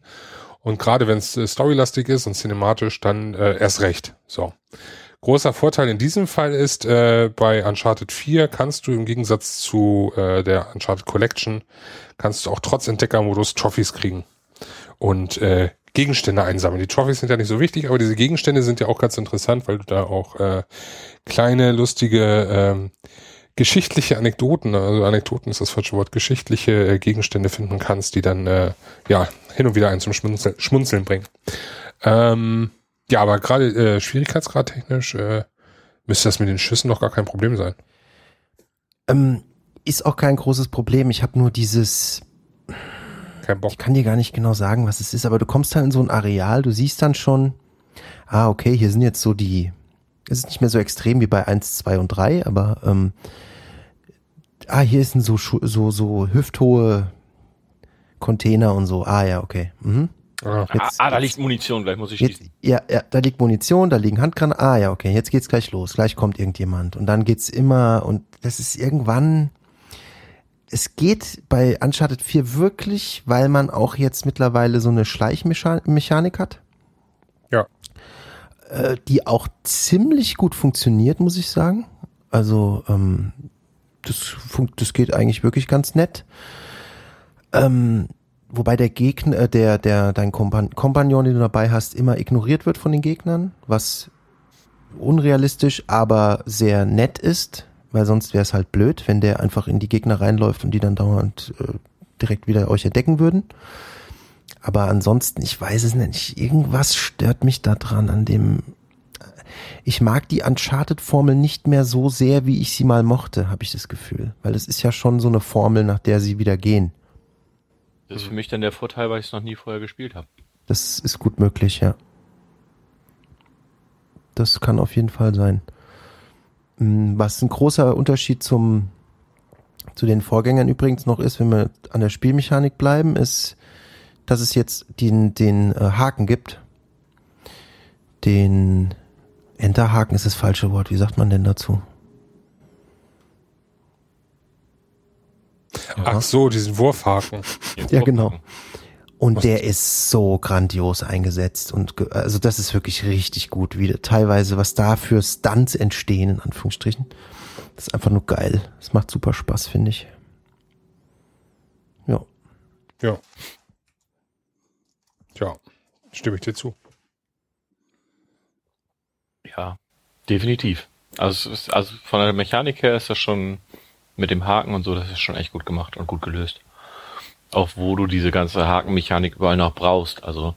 Speaker 1: Und gerade wenn es äh, storylastig ist und cinematisch, dann äh, erst recht. So. Großer Vorteil in diesem Fall ist, äh, bei Uncharted 4 kannst du im Gegensatz zu äh, der Uncharted Collection, kannst du auch trotz Entdeckermodus Trophies kriegen und äh, Gegenstände einsammeln. Die Trophies sind ja nicht so wichtig, aber diese Gegenstände sind ja auch ganz interessant, weil du da auch äh, kleine, lustige ähm, geschichtliche Anekdoten, also Anekdoten ist das falsche Wort, geschichtliche äh, Gegenstände finden kannst, die dann äh, ja hin und wieder einen zum Schmunzeln, Schmunzeln bringen. Ähm, ja, aber gerade äh, Schwierigkeitsgrad technisch äh, müsste das mit den Schüssen doch gar kein Problem sein.
Speaker 3: Ähm, ist auch kein großes Problem. Ich habe nur dieses.
Speaker 1: Kein Bock.
Speaker 3: Ich kann dir gar nicht genau sagen, was es ist, aber du kommst halt in so ein Areal, du siehst dann schon, ah, okay, hier sind jetzt so die. Es ist nicht mehr so extrem wie bei 1, 2 und 3, aber ähm, ah, hier sind so, so, so hüfthohe Container und so. Ah ja, okay. Mhm.
Speaker 1: Ah,
Speaker 2: Jetzt, ah, da liegt Munition, gleich muss ich
Speaker 3: Jetzt,
Speaker 2: schießen.
Speaker 3: ja, ja, da liegt Munition, da liegen Handgranaten. Ah ja, okay, jetzt geht's gleich los. Gleich kommt irgendjemand. Und dann geht's immer, und das ist irgendwann. Es geht bei Uncharted 4 wirklich, weil man auch jetzt mittlerweile so eine Schleichmechanik hat,
Speaker 1: ja.
Speaker 3: äh, die auch ziemlich gut funktioniert, muss ich sagen. Also, ähm, das, das geht eigentlich wirklich ganz nett. Ähm, wobei der Gegner, äh, der, der, dein Kompan Kompagnon, den du dabei hast, immer ignoriert wird von den Gegnern, was unrealistisch, aber sehr nett ist, weil sonst wäre es halt blöd, wenn der einfach in die Gegner reinläuft und die dann dauernd äh, direkt wieder euch entdecken würden. Aber ansonsten, ich weiß es nicht, irgendwas stört mich da dran an dem. Ich mag die Uncharted-Formel nicht mehr so sehr, wie ich sie mal mochte, habe ich das Gefühl. Weil es ist ja schon so eine Formel, nach der sie wieder gehen.
Speaker 2: Das ist für mich dann der Vorteil, weil ich es noch nie vorher gespielt habe.
Speaker 3: Das ist gut möglich, ja. Das kann auf jeden Fall sein. Mm, Was ein großer Unterschied zum, zu den Vorgängern übrigens noch ist, wenn wir an der Spielmechanik bleiben, ist, dass es jetzt den, den äh, Haken gibt. Den Enterhaken ist das falsche Wort. Wie sagt man denn dazu?
Speaker 1: Ach so, diesen Wurfhaken.
Speaker 3: Ja, genau. Und der ist so grandios eingesetzt und ge- also das ist wirklich richtig gut, wie teilweise was da für Stunts entstehen in Anführungsstrichen. Das ist einfach nur geil. Das macht super Spaß, finde ich. Ja.
Speaker 1: Ja. Ja, stimme ich dir zu.
Speaker 2: Ja, definitiv. Also, ist, also von der Mechanik her ist das schon mit dem Haken und so, das ist schon echt gut gemacht und gut gelöst. Auch wo du diese ganze Hakenmechanik überall noch brauchst. Also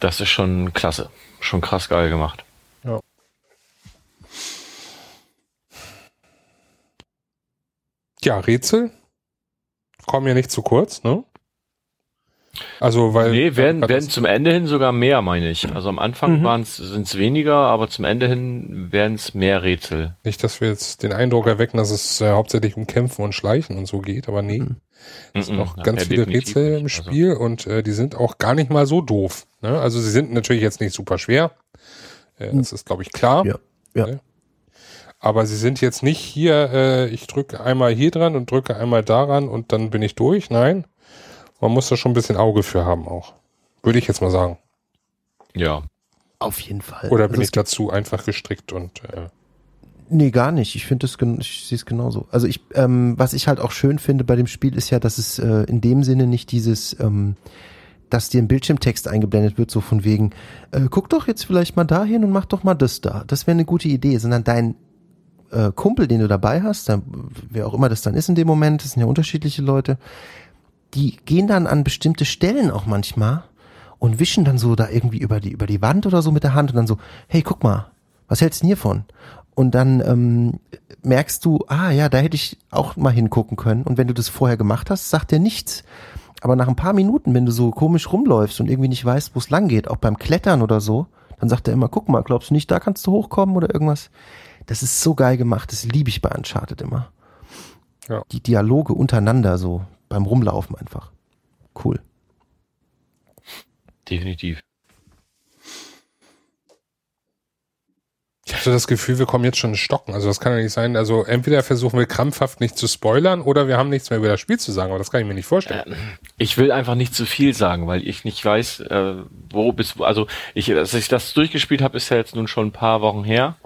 Speaker 2: das ist schon klasse. Schon krass geil gemacht.
Speaker 1: Ja. Ja, Rätsel kommen ja nicht zu kurz, ne? Also, weil.
Speaker 2: Nee, werden, werden zum Ende hin sogar mehr, meine ich. Also am Anfang
Speaker 3: Mhm.
Speaker 2: waren's sind es weniger, aber zum Ende hin werden es mehr Rätsel.
Speaker 1: Nicht, dass wir jetzt den Eindruck erwecken, dass es äh, hauptsächlich um Kämpfen und Schleichen und so geht, aber nee. Es sind noch
Speaker 2: Ja,
Speaker 1: ganz
Speaker 2: ja,
Speaker 1: viele Rätsel im.
Speaker 2: Also-
Speaker 1: Spiel und äh, die sind auch gar nicht mal so doof. Ne? Also sie sind natürlich jetzt nicht super schwer. Äh, das ist, glaube ich, klar.
Speaker 3: Ja. Ja.
Speaker 1: Ne? Aber sie sind jetzt nicht hier, äh, ich drücke einmal hier dran und drücke einmal daran und dann bin ich durch. Nein. Man muss da schon ein bisschen Auge für haben auch. Würde ich jetzt mal sagen.
Speaker 2: Ja.
Speaker 3: Auf jeden Fall.
Speaker 1: Oder
Speaker 3: Also
Speaker 1: bin
Speaker 3: es
Speaker 1: ich dazu einfach gestrickt und äh,
Speaker 3: Nee, gar nicht. Ich finde gen- ich sehe es genauso. Also ich, ähm, was ich halt auch schön finde bei dem Spiel ist ja, dass es äh, in dem Sinne nicht dieses, ähm, dass dir ein Bildschirmtext eingeblendet wird, so von wegen, äh, guck doch jetzt vielleicht mal dahin und mach doch mal das da. Das wäre eine gute Idee, sondern dein äh, Kumpel, den du dabei hast, dann, wer auch immer das dann ist in dem Moment, das sind ja unterschiedliche Leute, die gehen dann an bestimmte Stellen auch manchmal und wischen dann so da irgendwie über die, über die Wand oder so mit der Hand und dann so, hey, guck mal, was hältst du denn hiervon? Und dann ähm, merkst du, ah ja, da hätte ich auch mal hingucken können. Und wenn du das vorher gemacht hast, sagt er nichts. Aber nach ein paar Minuten, wenn du so komisch rumläufst und irgendwie nicht weißt, wo es lang geht, auch beim Klettern oder so, dann sagt er immer, guck mal, glaubst du nicht, da kannst du hochkommen oder irgendwas? Das ist so geil gemacht, das liebe ich bei Uncharted immer.
Speaker 1: Ja.
Speaker 3: Die Dialoge untereinander so, beim Rumlaufen einfach. Cool.
Speaker 2: Definitiv.
Speaker 1: Ja, hatte das Gefühl, wir kommen jetzt schon in Stocken. Also das kann ja nicht sein. Also entweder versuchen wir krampfhaft nicht zu spoilern oder wir haben nichts mehr über das Spiel zu sagen. Aber das kann ich mir nicht vorstellen. Äh,
Speaker 2: ich will einfach nicht zu viel sagen, weil ich nicht weiß, äh, wo bis also ich, dass ich das durchgespielt habe, ist ja jetzt nun schon ein paar Wochen her.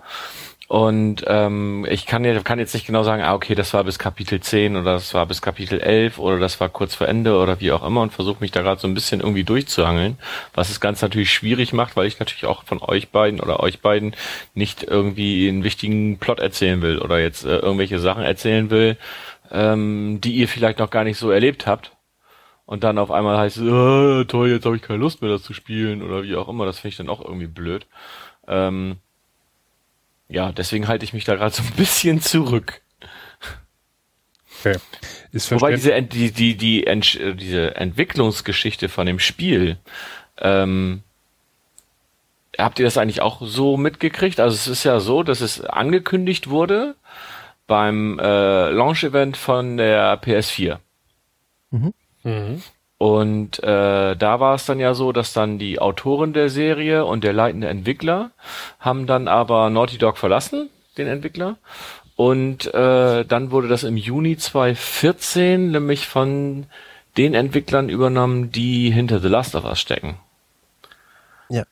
Speaker 2: Und ähm, ich kann, kann jetzt nicht genau sagen, ah, okay, das war bis Kapitel 10 oder das war bis Kapitel 11 oder das war kurz vor Ende oder wie auch immer und versuche mich da gerade so ein bisschen irgendwie durchzuhangeln, was das Ganze natürlich schwierig macht, weil ich natürlich auch von euch beiden oder euch beiden nicht irgendwie einen wichtigen Plot erzählen will oder jetzt äh, irgendwelche Sachen erzählen will, ähm, die ihr vielleicht noch gar nicht so erlebt habt. Und dann auf einmal heißt es, oh, toll, jetzt habe ich keine Lust mehr, das zu spielen oder wie auch immer. Das finde ich dann auch irgendwie blöd. Ähm, ja, deswegen halte ich mich da gerade so ein bisschen zurück.
Speaker 1: Okay.
Speaker 2: Ist Wobei diese, die, die, die, die, diese Entwicklungsgeschichte von dem Spiel, ähm, habt ihr das eigentlich auch so mitgekriegt? Also es ist ja so, dass es angekündigt wurde beim äh, Launch-Event von der PS4. Mhm. Mhm. Und äh, da war es dann ja so, dass dann die Autoren der Serie und der leitende Entwickler haben dann aber Naughty Dog verlassen, den Entwickler. Und äh, dann wurde das im Juni 2014 nämlich von den Entwicklern übernommen, die hinter The Last of Us stecken.
Speaker 3: Ja.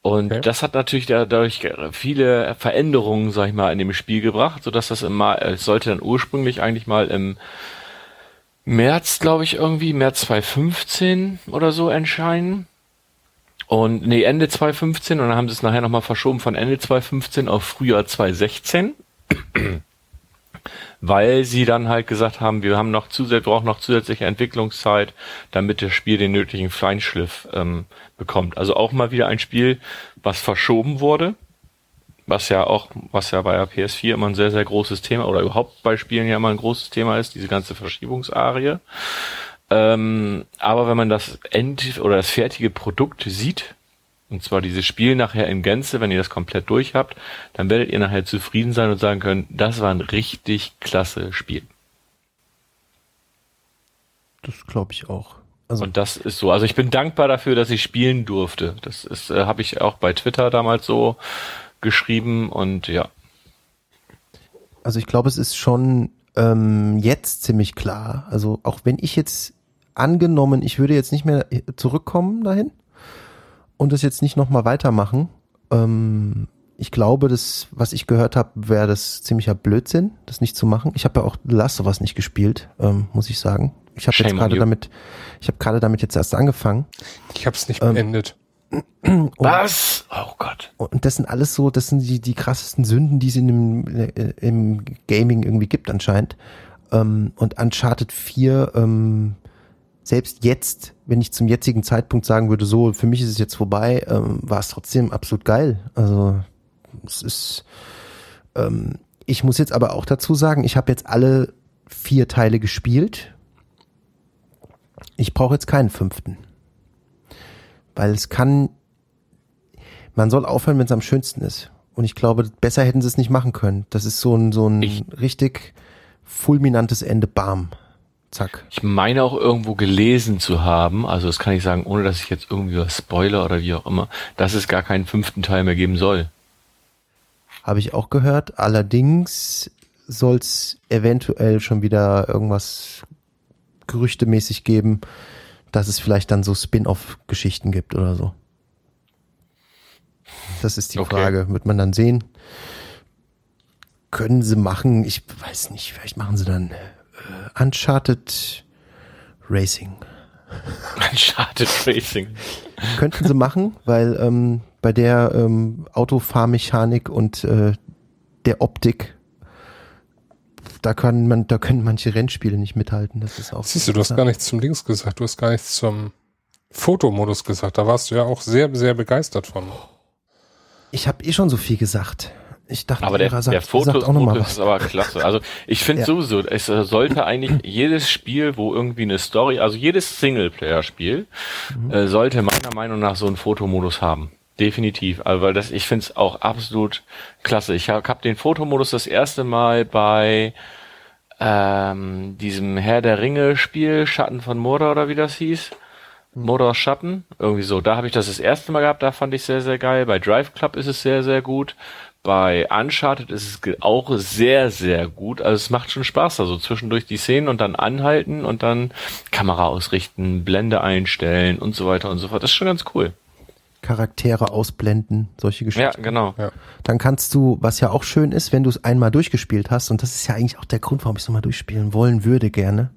Speaker 2: Und okay. das hat natürlich dadurch viele Veränderungen, sag ich mal, in dem Spiel gebracht, so dass das im Mai, es sollte dann ursprünglich eigentlich mal im März, glaube ich, irgendwie, März 2015 oder so erscheinen. Und nee, Ende 2015 und dann haben sie es nachher nochmal verschoben von Ende 2015 auf Frühjahr 2016. Weil sie dann halt gesagt haben, wir haben noch zusätzlich, brauchen noch zusätzliche Entwicklungszeit, damit das Spiel den nötigen Feinschliff ähm, bekommt. Also auch mal wieder ein Spiel, was verschoben wurde was ja auch, was ja bei der PS4 immer ein sehr, sehr großes Thema oder überhaupt bei Spielen ja immer ein großes Thema ist, diese ganze Verschiebungsarie. Ähm, aber wenn man das End oder das fertige Produkt sieht, und zwar dieses Spiel nachher in Gänze, wenn ihr das komplett durch habt, dann werdet ihr nachher zufrieden sein und sagen können, das war ein richtig klasse Spiel.
Speaker 3: Das glaube ich auch.
Speaker 2: Also und das ist so. Also ich bin dankbar dafür, dass ich spielen durfte. Das ist, äh, habe ich auch bei Twitter damals so geschrieben und ja.
Speaker 3: Also ich glaube, es ist schon ähm, jetzt ziemlich klar. Also auch wenn ich jetzt angenommen, ich würde jetzt nicht mehr zurückkommen dahin und das jetzt nicht nochmal weitermachen. Ähm, ich glaube, das, was ich gehört habe, wäre das ziemlicher Blödsinn, das nicht zu machen. Ich habe ja auch Last of Us nicht gespielt, ähm, muss ich sagen. Ich habe jetzt gerade damit, ich habe gerade damit jetzt erst angefangen.
Speaker 1: Ich habe es nicht ähm, beendet.
Speaker 2: Und, Was? Oh Gott.
Speaker 3: Und das sind alles so, das sind die, die krassesten Sünden, die es in dem, äh, im Gaming irgendwie gibt anscheinend. Ähm, und Uncharted 4, ähm, selbst jetzt, wenn ich zum jetzigen Zeitpunkt sagen würde, so, für mich ist es jetzt vorbei, ähm, war es trotzdem absolut geil. Also es ist, ich muss jetzt aber auch dazu sagen, ich habe jetzt alle vier Teile gespielt. Ich brauche jetzt keinen fünften weil es kann, man soll aufhören, wenn es am schönsten ist. Und ich glaube, besser hätten sie es nicht machen können. Das ist so ein, so ein ich, richtig fulminantes Ende. Bam. Zack.
Speaker 2: Ich meine auch irgendwo gelesen zu haben, also das kann ich sagen, ohne dass ich jetzt irgendwie was Spoiler oder wie auch immer, dass es gar keinen fünften Teil mehr geben soll.
Speaker 3: Habe ich auch gehört. Allerdings soll es eventuell schon wieder irgendwas gerüchtemäßig geben, dass es vielleicht dann so Spin-off-Geschichten gibt oder so. Das ist die okay. Frage. Wird man dann sehen? Können sie machen? Ich weiß nicht. Vielleicht machen sie dann äh, Uncharted Racing. (laughs)
Speaker 2: Uncharted Racing.
Speaker 3: Könnten sie machen, weil ähm, bei der ähm, Autofahrmechanik und äh, der Optik da kann man, da können manche Rennspiele nicht mithalten. Das ist auch.
Speaker 1: Siehst du, du hast gar nichts zum Dings gesagt, du hast gar nichts zum Fotomodus gesagt. Da warst du ja auch sehr, sehr begeistert von.
Speaker 3: Ich habe eh schon so viel gesagt. Ich dachte,
Speaker 2: aber der, sagt, der Fotomodus ist aber klasse. Also ich finde ja. sowieso, es sollte eigentlich jedes Spiel, wo irgendwie eine Story, also jedes Singleplayer-Spiel, mhm. äh, sollte meiner Meinung nach so einen Fotomodus haben. Definitiv, also weil das, ich finde es auch absolut klasse. Ich habe hab den Fotomodus das erste Mal bei ähm, diesem Herr der Ringe Spiel, Schatten von Mordor oder wie das hieß. Mordor Schatten, irgendwie so. Da habe ich das das erste Mal gehabt, da fand ich sehr, sehr geil. Bei Drive Club ist es sehr, sehr gut. bei Uncharted ist es auch sehr, sehr gut. Also es macht schon Spaß, also zwischendurch die Szenen und dann anhalten und dann Kamera ausrichten, Blende einstellen und so weiter und so fort. Das ist schon ganz cool.
Speaker 3: Charaktere ausblenden, solche
Speaker 2: Ja,
Speaker 3: Geschichten.
Speaker 2: genau.
Speaker 3: Dann kannst du, was ja auch schön ist, wenn du es einmal durchgespielt hast, und das ist ja eigentlich auch der Grund, warum ich es nochmal durchspielen wollen würde gerne.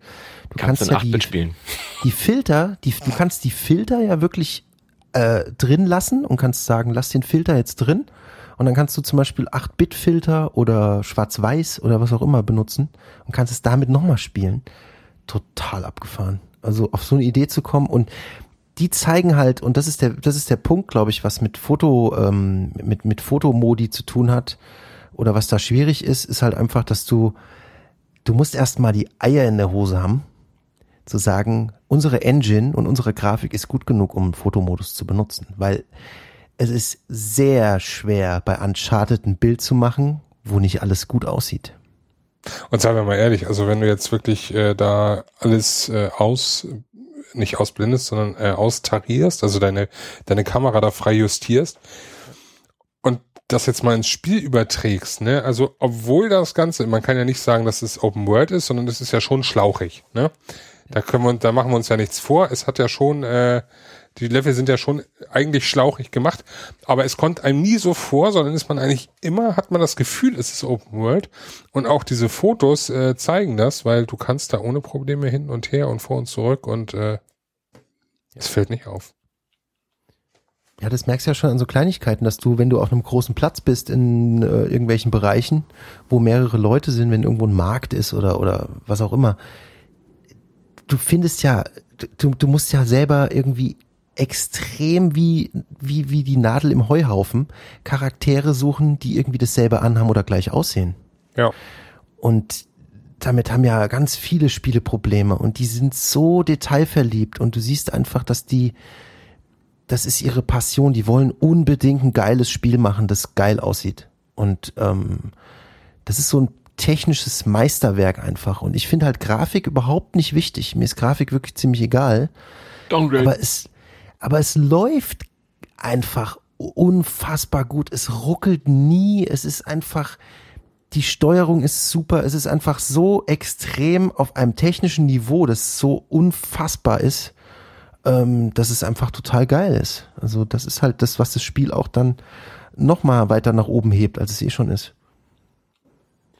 Speaker 3: Du
Speaker 2: Kannst,
Speaker 3: kannst, ja
Speaker 2: 8-Bit
Speaker 3: die,
Speaker 2: spielen.
Speaker 3: die Filter, die, du kannst die Filter ja wirklich äh, drin lassen und kannst sagen, lass den Filter jetzt drin. Und dann kannst du zum Beispiel 8-Bit-Filter oder Schwarz-Weiß oder was auch immer benutzen und kannst es damit nochmal spielen. Total abgefahren. Also auf so eine Idee zu kommen und die zeigen halt, und das ist der, das ist der Punkt, glaube ich, was mit Foto, ähm, mit, mit Fotomodi zu tun hat, oder was da schwierig ist, ist halt einfach, dass du, du musst erstmal die Eier in der Hose haben, zu sagen, unsere Engine und unsere Grafik ist gut genug, um Fotomodus zu benutzen, weil es ist sehr schwer, bei Uncharted ein Bild zu machen, wo nicht alles gut aussieht.
Speaker 1: Und sagen wir mal ehrlich, also wenn du jetzt wirklich äh, da alles äh, aus, nicht ausblendest, sondern äh, austarierst, also deine, deine Kamera da frei justierst und das jetzt mal ins Spiel überträgst, ne? Also obwohl das Ganze, man kann ja nicht sagen, dass es Open World ist, sondern es ist ja schon schlauchig, ne? Da können wir, da machen wir uns ja nichts vor. Es hat ja schon, äh, die Level sind ja schon eigentlich schlauchig gemacht, aber es kommt einem nie so vor, sondern ist man eigentlich immer, hat man das Gefühl, es ist Open World. Und auch diese Fotos äh, zeigen das, weil du kannst da ohne Probleme hin und her und vor und zurück und äh, es fällt nicht auf.
Speaker 3: Ja, das merkst du ja schon an so Kleinigkeiten, dass du, wenn du auf einem großen Platz bist in äh, irgendwelchen Bereichen, wo mehrere Leute sind, wenn irgendwo ein Markt ist oder oder was auch immer, du findest ja, du, du musst ja selber irgendwie extrem wie, wie, wie die Nadel im Heuhaufen Charaktere suchen, die irgendwie dasselbe anhaben oder gleich aussehen.
Speaker 1: Ja.
Speaker 3: Und damit haben ja ganz viele Spiele Probleme und die sind so detailverliebt und du siehst einfach, dass die, das ist ihre Passion, die wollen unbedingt ein geiles Spiel machen, das geil aussieht. Und ähm, das ist so ein technisches Meisterwerk einfach. Und ich finde halt Grafik überhaupt nicht wichtig. Mir ist Grafik wirklich ziemlich egal.
Speaker 2: Downgrade.
Speaker 3: Aber es, aber es läuft einfach unfassbar gut. Es ruckelt nie. Es ist einfach, die Steuerung ist super. Es ist einfach so extrem auf einem technischen Niveau, das so unfassbar ist, ähm, dass es einfach total geil ist. Also das ist halt das, was das Spiel auch dann noch mal weiter nach oben hebt, als es eh schon ist.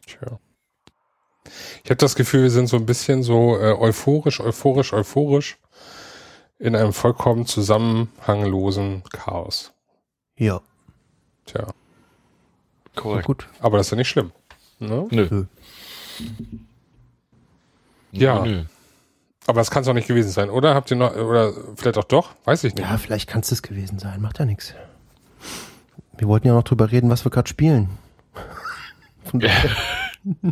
Speaker 1: Tja. Ich habe das Gefühl, wir sind so ein bisschen so äh, euphorisch, euphorisch, euphorisch in einem vollkommen zusammenhanglosen Chaos.
Speaker 3: Ja,
Speaker 1: Tja,
Speaker 2: Korrekt.
Speaker 3: gut.
Speaker 1: aber das ist ja nicht schlimm. Ne?
Speaker 2: Nö.
Speaker 1: Ja.
Speaker 2: Nö.
Speaker 1: Aber das kann es doch nicht gewesen sein, oder? Habt ihr noch, oder vielleicht auch doch? Weiß ich nicht.
Speaker 3: Ja, vielleicht kann es das gewesen sein. Macht ja nichts. Wir wollten ja noch drüber reden, was wir gerade spielen. (laughs) Von daher-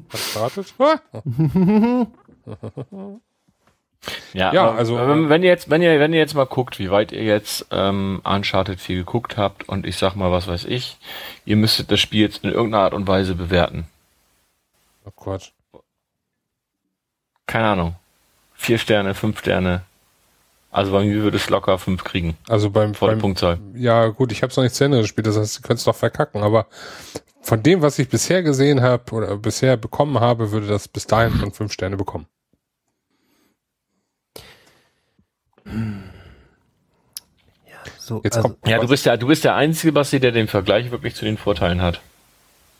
Speaker 1: Hat's verratet? (laughs) (laughs)
Speaker 2: Ja,
Speaker 1: Ja,
Speaker 2: aber,
Speaker 1: also-
Speaker 2: aber wenn ihr jetzt, wenn ihr, wenn ihr jetzt mal guckt, wie weit ihr jetzt ähm, Uncharted 4 geguckt habt und ich sag mal, was weiß ich, ihr müsstet das Spiel jetzt in irgendeiner Art und Weise bewerten.
Speaker 1: Oh Gott.
Speaker 2: Keine Ahnung. Vier Sterne, fünf Sterne. Also bei mir würde es locker fünf kriegen.
Speaker 1: Also beim,
Speaker 2: Volle
Speaker 1: beim
Speaker 2: Punktzahl.
Speaker 1: ja gut, ich habe es noch nicht zu Ende gespielt, das heißt, ihr könnt es doch verkacken, aber von dem, was ich bisher gesehen habe oder bisher bekommen habe, würde das bis dahin schon fünf Sterne bekommen.
Speaker 3: So,
Speaker 1: Jetzt
Speaker 3: also,
Speaker 1: kommt
Speaker 2: Ja, du bist der, du bist der einzige Basti, der den Vergleich wirklich zu den Vorteilen hat.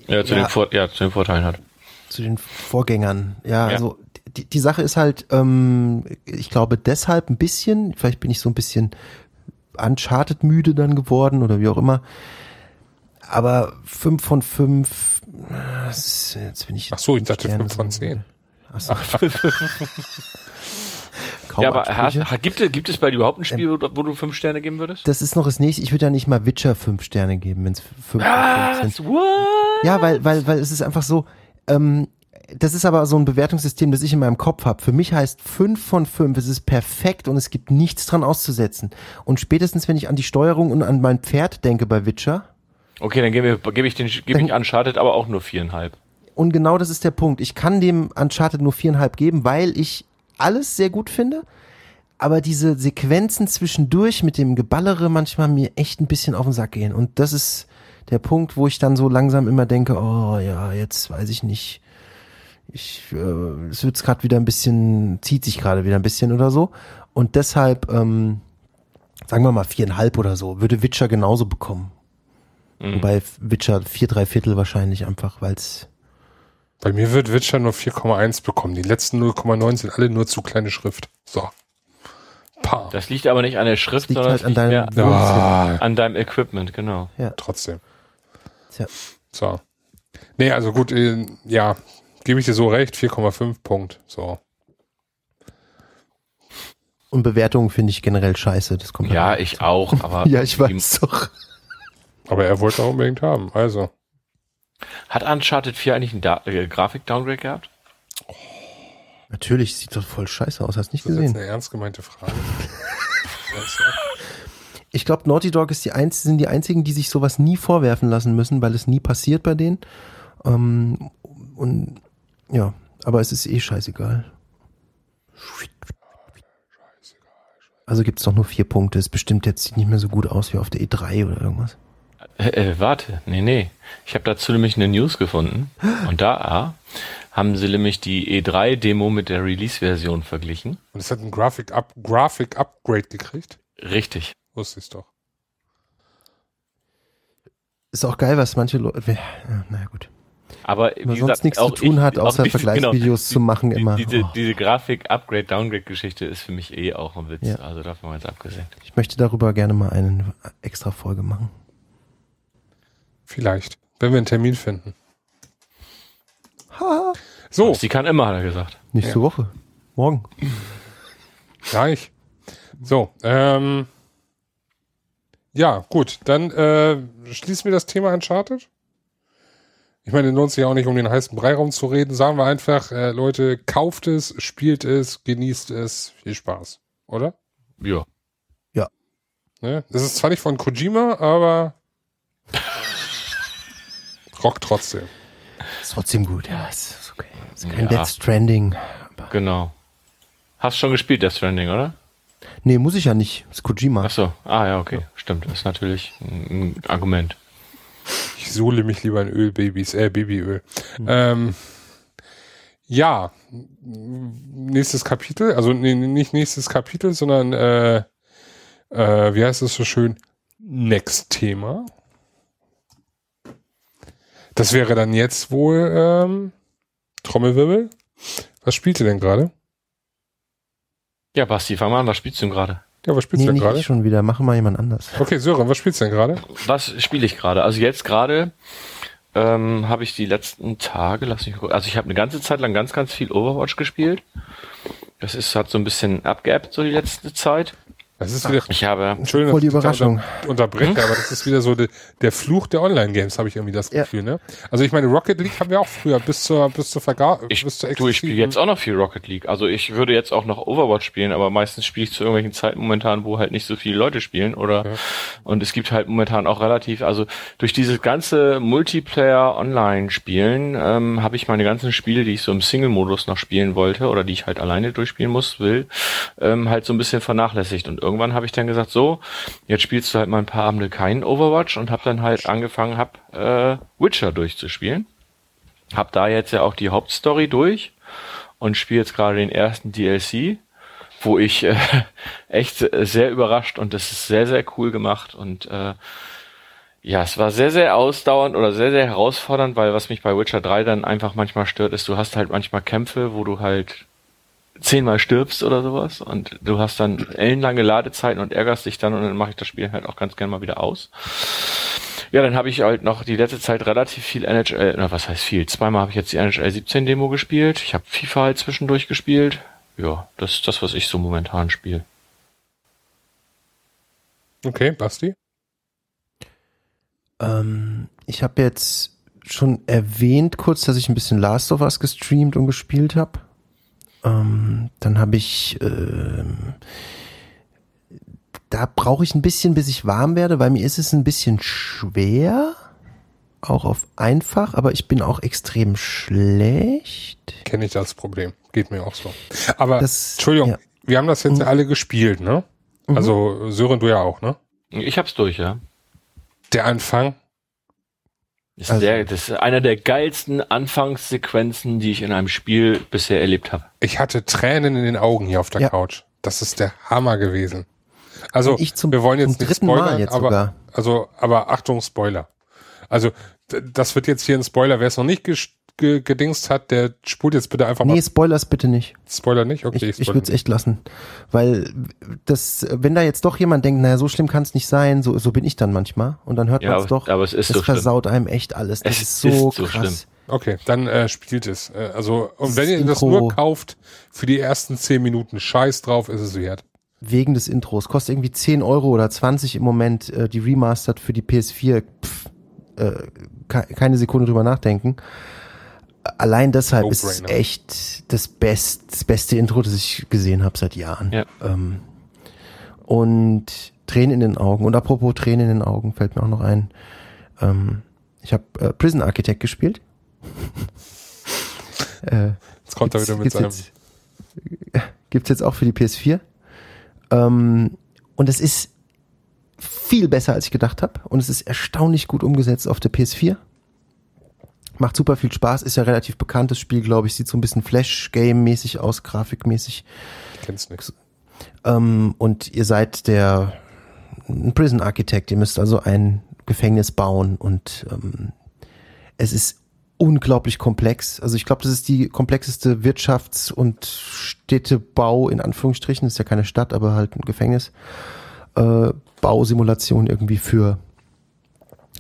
Speaker 2: Ja, zu
Speaker 3: Ja.
Speaker 2: den Vor ja, zu den Vorteilen hat.
Speaker 3: zu den Vorgängern. Ja,
Speaker 2: Ja.
Speaker 3: also die, die Sache ist halt, ähm, ich glaube deshalb ein bisschen, vielleicht bin ich so ein bisschen Uncharted müde dann geworden oder wie auch immer. Aber fünf von fünf, das ist- jetzt bin ich.
Speaker 1: Ach so, ich dachte fünf von zehn.
Speaker 3: Ach so. (laughs) Kaum
Speaker 2: ja, aber hast,
Speaker 3: Ansprüche.
Speaker 2: ha- gibt, es- gibt es bei dir überhaupt ein Spiel, wo, du- wo du fünf Sterne geben würdest?
Speaker 3: Das ist noch das nächste. Ich würde ja nicht mal Witcher fünf Sterne geben, wenn es fünf sind.
Speaker 2: What?
Speaker 3: Ja, weil, weil, weil es ist einfach so, ähm, das ist aber so ein Bewertungssystem, das ich in meinem Kopf habe. Für mich heißt fünf von fünf, es ist perfekt und es gibt nichts dran auszusetzen. Und spätestens, wenn ich an die Steuerung und an mein Pferd denke bei Witcher,
Speaker 2: Okay, dann gebe gebe ich den gebe ich Uncharted aber auch nur viereinhalb.
Speaker 3: und genau das ist der Punkt, ich kann dem Uncharted nur viereinhalb geben, weil ich alles sehr gut finde, aber diese Sequenzen zwischendurch mit dem Geballere manchmal mir echt ein bisschen auf den Sack gehen. Und das ist, der Punkt, wo ich dann so langsam immer denke, oh ja, jetzt weiß ich nicht. Ich, äh, es wird gerade wieder ein bisschen, zieht sich gerade wieder ein bisschen oder so. Und deshalb, ähm, sagen wir mal viereinhalb oder so, würde Witcher genauso bekommen.
Speaker 2: Mhm.
Speaker 3: Wobei Witcher vier, drei Viertel wahrscheinlich einfach, weil es
Speaker 1: Bei mir wird Witcher nur 4,1 bekommen. Die letzten 0,9 sind alle nur zu kleine Schrift. So. Pah.
Speaker 2: Das liegt aber nicht an der Schrift,
Speaker 3: liegt
Speaker 2: sondern
Speaker 3: halt an
Speaker 2: liegt
Speaker 3: deinem.
Speaker 1: Ah,
Speaker 2: an deinem Equipment, genau.
Speaker 1: trotzdem.
Speaker 3: Tja.
Speaker 1: So. Nee, also gut, äh, ja, gebe ich dir so recht, 4,5 Punkt. So.
Speaker 3: Und Bewertungen finde ich generell scheiße. Das kommt
Speaker 2: Ja, ich auch, aber (laughs)
Speaker 3: Ja, ich weiß doch.
Speaker 1: Aber er wollte auch unbedingt haben. Also.
Speaker 2: Hat Uncharted 4 eigentlich einen da äh, Grafik-Downgrade gehabt?
Speaker 3: Natürlich sieht das voll scheiße aus. Hast nicht
Speaker 1: Das ist jetzt
Speaker 3: gesehen?
Speaker 1: eine ernst gemeinte Frage. (laughs)
Speaker 3: Ich glaube, Naughty Dog ist die einz sind die einzigen, die sich sowas nie vorwerfen lassen müssen, weil es nie passiert bei denen. Ähm, und ja, aber es ist eh scheißegal. Also gibt's doch nur vier Punkte. Ist bestimmt jetzt sieht nicht mehr so gut aus wie auf der E3 oder irgendwas.
Speaker 2: Äh, äh, warte, nee, nee. Ich habe dazu nämlich eine News gefunden. Und da ah, haben sie nämlich die E3-Demo mit der Release-Version verglichen.
Speaker 1: Und es hat ein Graphic, Up Graphic Upgrade gekriegt.
Speaker 2: Richtig.
Speaker 1: Wusste ich doch.
Speaker 3: Ist auch geil, was manche Leute. Ja, naja, gut.
Speaker 2: Aber
Speaker 3: Wenn man
Speaker 2: wie
Speaker 3: sonst
Speaker 2: gesagt,
Speaker 3: nichts zu tun
Speaker 2: ich-
Speaker 3: hat, außer
Speaker 2: ich-
Speaker 3: Vergleichsvideos
Speaker 2: genau,
Speaker 3: zu machen,
Speaker 2: die,
Speaker 3: immer.
Speaker 2: Diese,
Speaker 3: Oh.
Speaker 2: diese Grafik-Upgrade-Downgrade-Geschichte ist für mich eh auch ein Witz.
Speaker 3: Ja.
Speaker 2: Also davon mal jetzt abgesehen.
Speaker 3: Ich möchte darüber gerne mal eine extra Folge machen.
Speaker 1: Vielleicht. Wenn wir einen Termin finden.
Speaker 3: Ha, (laughs)
Speaker 1: So,
Speaker 2: Sie kann immer, hat er gesagt.
Speaker 3: nächste Woche. Morgen. (clears throat)
Speaker 1: gleich. So, ähm. Ja, gut. Dann äh, schließen wir das Thema Uncharted. Ich meine, lohnt sich ja auch nicht, um den heißen Brei rumzureden. Sagen wir einfach, äh, Leute, kauft es, spielt es, genießt es. Viel Spaß. Oder?
Speaker 2: Ja.
Speaker 1: Ne? Das ist zwar nicht von Kojima, aber rockt trotzdem.
Speaker 3: Ist trotzdem gut, ja. Ist, ist okay. Ist kein
Speaker 2: Ja.
Speaker 3: Death Stranding.
Speaker 2: Genau. Hast schon gespielt, Death Stranding, oder?
Speaker 3: Nee, muss ich ja nicht. Ist Kojima.
Speaker 2: Ach so. Ah, ja, okay. Stimmt. Das ist natürlich ein Argument.
Speaker 1: Ich suhle mich lieber in Ölbabys, äh, Babyöl. Ähm, ja, nächstes Kapitel, also nee, nicht nächstes Kapitel, sondern äh, äh, wie heißt es so schön? Next Thema. Das wäre dann jetzt wohl ähm, Trommelwirbel. Was spielt ihr denn gerade?
Speaker 2: Ja, Basti, fang mal an. Was spielst du denn gerade?
Speaker 1: Ja, was spielst
Speaker 3: Nee,
Speaker 1: du denn gerade?
Speaker 3: ich schon wieder. Machen mal jemand anders.
Speaker 1: Okay, Sören, was spielst du denn gerade?
Speaker 2: Was spiele ich gerade? Also jetzt gerade ähm, habe ich die letzten Tage, lass mich gucken, also ich habe eine ganze Zeit lang ganz, ganz viel Overwatch gespielt. Das ist hat so ein bisschen abgeappt so die letzte Zeit.
Speaker 1: Das ist wieder,
Speaker 2: Ich habe
Speaker 1: Entschuldigung,
Speaker 3: Voll die Überraschung.
Speaker 1: Unter, unterbreche, aber das ist wieder so de, der Fluch der Online-Games, habe ich irgendwie das
Speaker 3: Ja.
Speaker 1: Gefühl, ne? Also ich meine, Rocket League haben wir auch früher bis zur bis zur Vergabe,
Speaker 2: ich,
Speaker 1: bis zur
Speaker 2: du, ich spiele jetzt auch noch viel Rocket League. Also ich würde jetzt auch noch Overwatch spielen, aber meistens spiele ich zu irgendwelchen Zeiten momentan, wo halt nicht so viele Leute spielen oder
Speaker 1: Ja.
Speaker 2: und es gibt halt momentan auch relativ, also durch dieses ganze Multiplayer-Online-Spielen ähm, habe ich meine ganzen Spiele, die ich so im Single-Modus noch spielen wollte oder die ich halt alleine durchspielen muss, will, ähm, halt so ein bisschen vernachlässigt. Und irgendwann habe ich dann gesagt, so, jetzt spielst du halt mal ein paar Abende keinen Overwatch und habe dann halt angefangen, hab äh, Witcher durchzuspielen. Hab da jetzt ja auch die Hauptstory durch und spiele jetzt gerade den ersten DLC, wo ich äh, (laughs) echt sehr überrascht und das ist sehr, sehr cool gemacht und äh, ja, es war sehr, sehr ausdauernd oder sehr, sehr herausfordernd, weil was mich bei Witcher 3 dann einfach manchmal stört, ist, du hast halt manchmal Kämpfe, wo du halt zehnmal stirbst oder sowas und du hast dann ellenlange Ladezeiten und ärgerst dich dann und dann mache ich das Spiel halt auch ganz gern mal wieder aus. Ja, dann habe ich halt noch die letzte Zeit relativ viel NHL, na was heißt viel? Zweimal habe ich jetzt die NHL 17 Demo gespielt. Ich habe FIFA halt zwischendurch gespielt. Ja, das ist das, was ich so momentan spiele.
Speaker 1: Okay, Basti.
Speaker 3: Ähm, ich habe jetzt schon erwähnt kurz, dass ich ein bisschen Last of Us gestreamt und gespielt habe. Ähm, dann habe ich, ähm, da brauche ich ein bisschen, bis ich warm werde, weil mir ist es ein bisschen schwer, auch auf einfach, aber ich bin auch extrem schlecht.
Speaker 1: Kenne ich das Problem. Geht mir auch so. Aber
Speaker 3: Das-
Speaker 1: Entschuldigung,
Speaker 3: ja.
Speaker 1: wir haben das jetzt
Speaker 3: Mhm.
Speaker 1: ja alle gespielt, ne? Also Sören, du ja auch, ne?
Speaker 2: Ich hab's durch, ja.
Speaker 1: Der Anfang
Speaker 2: Ist also, der, das ist einer der geilsten Anfangssequenzen, die ich in einem Spiel bisher erlebt habe.
Speaker 1: Ich hatte Tränen in den Augen hier auf der ja. Couch. Das ist der Hammer gewesen. Also zum, wir wollen jetzt nicht spoilern, aber sogar. also aber Achtung Spoiler. Also das wird jetzt hier ein Spoiler. Wer es noch nicht ge gedingst hat, der spult jetzt bitte einfach
Speaker 3: mal. Nee, Spoilers bitte nicht.
Speaker 1: Spoiler nicht? Okay.
Speaker 3: Ich, ich würde es echt lassen. Weil das, wenn da jetzt doch jemand denkt, naja, so schlimm kann es nicht sein, so, so bin ich dann manchmal. Und dann hört ja, man es doch.
Speaker 2: Aber es ist
Speaker 3: es
Speaker 2: so
Speaker 3: versaut schlimm. einem echt alles. Das es ist so, ist so krass. Schlimm.
Speaker 1: Okay, dann äh, spielt es. Äh, also, und wenn ihr das nur kauft, für die ersten zehn Minuten Scheiß drauf, ist es wert.
Speaker 3: Wegen des Intros. Kostet irgendwie 10 Euro oder 20 im Moment äh, die Remastered für die PS4. Pff, äh, keine Sekunde drüber nachdenken allein deshalb no ist es echt das, best, das beste Intro, das ich gesehen habe seit Jahren. Ja. Ähm, und Tränen in den Augen. Und apropos Tränen in den Augen, fällt mir auch noch ein. Ähm, ich habe äh, Prison Architect gespielt. (laughs)
Speaker 1: äh, jetzt kommt er wieder mit seinem. Jetzt, (laughs)
Speaker 3: gibt's jetzt auch für die PS4. Ähm, und es ist viel besser, als ich gedacht habe. Und es ist erstaunlich gut umgesetzt auf der PS4. Macht super viel Spaß, ist ja relativ bekanntes Spiel, glaube ich. Sieht so ein bisschen Flash-Game-mäßig aus, grafikmäßig.
Speaker 1: Kennst nix.
Speaker 3: Ähm, und ihr seid der ein Prison Architect. Ihr müsst also ein Gefängnis bauen und ähm, es ist unglaublich komplex. Also ich glaube, das ist die komplexeste Wirtschafts- und Städtebau in Anführungsstrichen. Das ist ja keine Stadt, aber halt ein Gefängnis. Äh, Bausimulation irgendwie für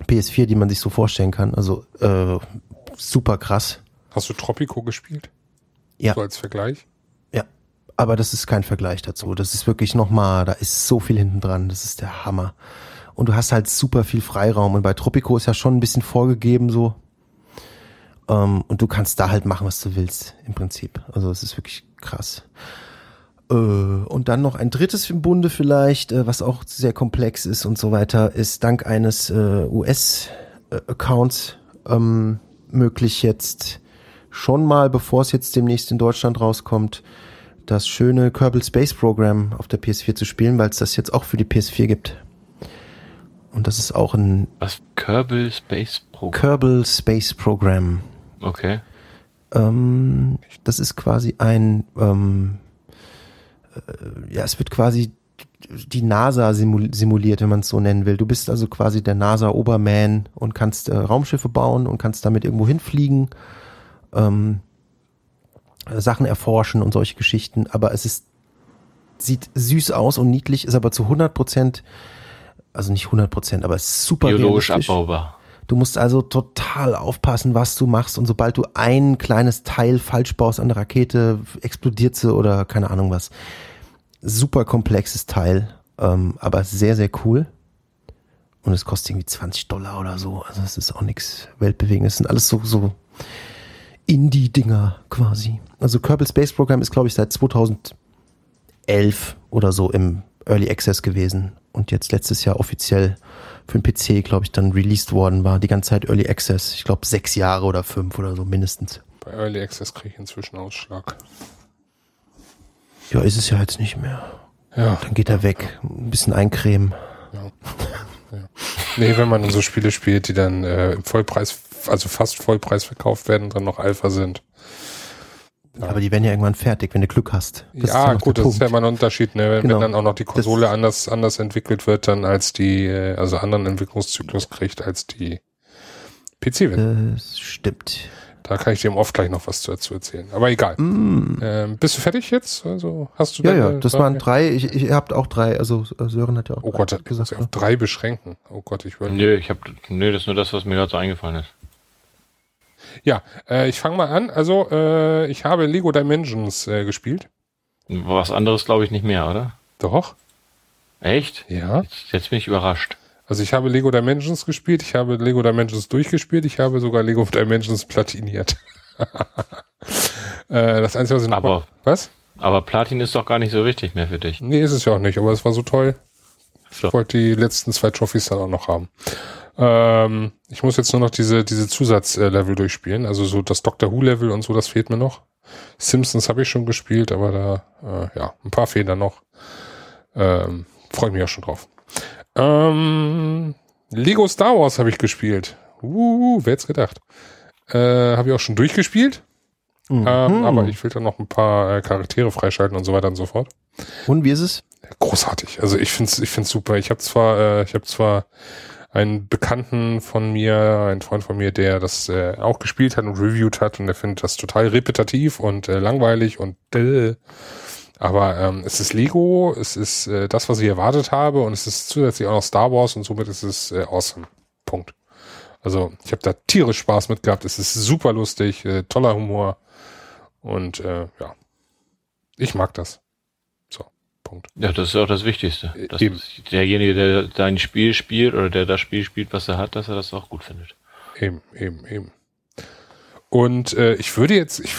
Speaker 3: PS4, die man sich so vorstellen kann. Also äh, super krass.
Speaker 1: Hast du Tropico gespielt?
Speaker 3: Ja.
Speaker 1: So als Vergleich?
Speaker 3: Ja. Aber das ist kein Vergleich dazu. Das ist wirklich nochmal, da ist so viel hinten dran. Das ist der Hammer. Und du hast halt super viel Freiraum. Und bei Tropico ist ja schon ein bisschen vorgegeben so. Ähm, und du kannst da halt machen, was du willst, im Prinzip. Also es ist wirklich krass. Äh, und dann noch ein drittes im Bunde vielleicht, äh, was auch sehr komplex ist und so weiter, ist dank eines äh, US-Accounts ähm, möglich jetzt schon mal, bevor es jetzt demnächst in Deutschland rauskommt, das schöne Kerbal Space Program auf der PS4 zu spielen, weil es das jetzt auch für die PS4 gibt. Und das ist auch ein
Speaker 2: Was Kerbal Space
Speaker 3: Program? Kerbal Space Program.
Speaker 2: Okay.
Speaker 3: Ähm, das ist quasi ein ähm, äh, ja, es wird quasi die NASA simuliert, wenn man es so nennen will. Du bist also quasi der NASA-Oberman und kannst äh, Raumschiffe bauen und kannst damit irgendwo hinfliegen, ähm, Sachen erforschen und solche Geschichten. Aber es ist, sieht süß aus und niedlich, ist aber zu 100 Prozent, also nicht 100 Prozent, aber super
Speaker 2: Biologisch abbaubar.
Speaker 3: Du musst also total aufpassen, was du machst. Und sobald du ein kleines Teil falsch baust an der Rakete, explodiert sie oder keine Ahnung was super komplexes Teil, ähm, aber sehr, sehr cool. Und es kostet irgendwie 20 Dollar oder so. Also es ist auch nichts Weltbewegendes. Es sind alles so, so Indie-Dinger quasi. Also Kerbal Space Program ist, glaube ich, seit 2011 oder so im Early Access gewesen. Und jetzt letztes Jahr offiziell für den PC, glaube ich, dann released worden war. Die ganze Zeit Early Access. Ich glaube, sechs Jahre oder fünf oder so mindestens.
Speaker 1: Bei Early Access kriege ich inzwischen Ausschlag.
Speaker 3: Ja, ist es ja jetzt nicht mehr. Ja. Dann geht er weg. Ein bisschen eincremen. Ja.
Speaker 1: ja. Nee, wenn man so Spiele spielt, die dann äh, im Vollpreis, also fast Vollpreis verkauft werden und dann noch Alpha sind.
Speaker 3: Ja. Aber die werden ja irgendwann fertig, wenn du Glück hast.
Speaker 1: Das ja, gut, das Punkt. ist ja immer ein Unterschied, ne? Wenn, genau. wenn dann auch noch die Konsole das anders, anders entwickelt wird, dann als die, äh, also anderen Entwicklungszyklus kriegt als die PC-Version.
Speaker 3: Das stimmt.
Speaker 1: Da kann ich dir oft gleich noch was dazu erzählen. Aber egal. Mm. Ähm, bist du fertig jetzt? Also hast du
Speaker 3: Ja, ja, das Frage? waren drei. Ich, ich habt auch drei. Also äh, Sören hat ja auch
Speaker 1: Oh Gott, gesagt, muss ich auf drei beschränken. Oh Gott, ich würde.
Speaker 2: Nö, ich habe nö, das ist nur das, was mir gerade so eingefallen ist.
Speaker 1: Ja, äh, ich fange mal an. Also, äh, ich habe Lego Dimensions äh, gespielt.
Speaker 2: Was anderes glaube ich nicht mehr, oder?
Speaker 1: Doch.
Speaker 2: Echt?
Speaker 1: Ja.
Speaker 2: Jetzt, jetzt bin ich überrascht.
Speaker 1: Also ich habe Lego Dimensions gespielt, ich habe Lego Dimensions durchgespielt, ich habe sogar Lego Dimensions platiniert. (laughs) äh, das Einzige, was ich noch
Speaker 2: aber,
Speaker 1: Was?
Speaker 2: Aber Platin ist doch gar nicht so wichtig mehr für dich.
Speaker 1: Nee, ist es ja auch nicht, aber es war so toll. So. Ich wollte die letzten zwei Trophys dann auch noch haben. Ähm, ich muss jetzt nur noch diese, diese Zusatzlevel durchspielen. Also so das Doctor Who-Level und so, das fehlt mir noch. Simpsons habe ich schon gespielt, aber da, äh, ja, ein paar fehlen noch. Ähm, Freue mich auch schon drauf. Ähm, Lego Star Wars habe ich gespielt. Uh, wer hätte gedacht? Äh, Habe ich auch schon durchgespielt.
Speaker 3: Mhm.
Speaker 1: Ähm, aber ich will dann noch ein paar äh, Charaktere freischalten und so weiter und so fort.
Speaker 3: Und wie ist es?
Speaker 1: Großartig. Also ich find's, ich find's super. Ich habe zwar, äh, ich habe zwar einen Bekannten von mir, einen Freund von mir, der das äh, auch gespielt hat und reviewed hat und der findet das total repetitiv und äh, langweilig und äh, aber ähm, es ist Lego, es ist äh, das, was ich erwartet habe und es ist zusätzlich auch noch Star Wars und somit ist es äh, awesome. Punkt. Also ich habe da tierisch Spaß mit gehabt. Es ist super lustig, äh, toller Humor und äh, ja, ich mag das. So, Punkt.
Speaker 2: Ja, das ist auch das Wichtigste. Dass
Speaker 1: Eben.
Speaker 2: derjenige, der dein Spiel spielt oder der das Spiel spielt, was er hat, dass er das auch gut findet.
Speaker 1: Eben, eben, eben. Und äh, ich würde jetzt, ich,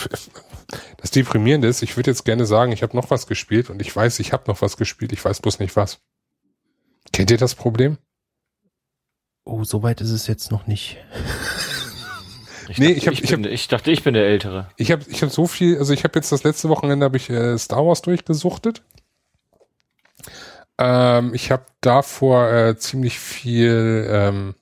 Speaker 1: das Deprimierende ist, ich würde jetzt gerne sagen, ich habe noch was gespielt und ich weiß, ich habe noch was gespielt, ich weiß bloß nicht was. Kennt ihr das Problem?
Speaker 3: Oh, so weit ist es jetzt noch nicht.
Speaker 2: Ich
Speaker 1: Nee,
Speaker 2: dachte,
Speaker 1: ich hab-
Speaker 2: ich,
Speaker 1: ich
Speaker 2: bin, ich dachte, ich bin der Ältere.
Speaker 1: Ich habe ich hab so viel, also ich habe jetzt das letzte Wochenende habe ich äh, Star Wars durchgesuchtet. Ähm, ich habe davor äh, ziemlich viel ähm,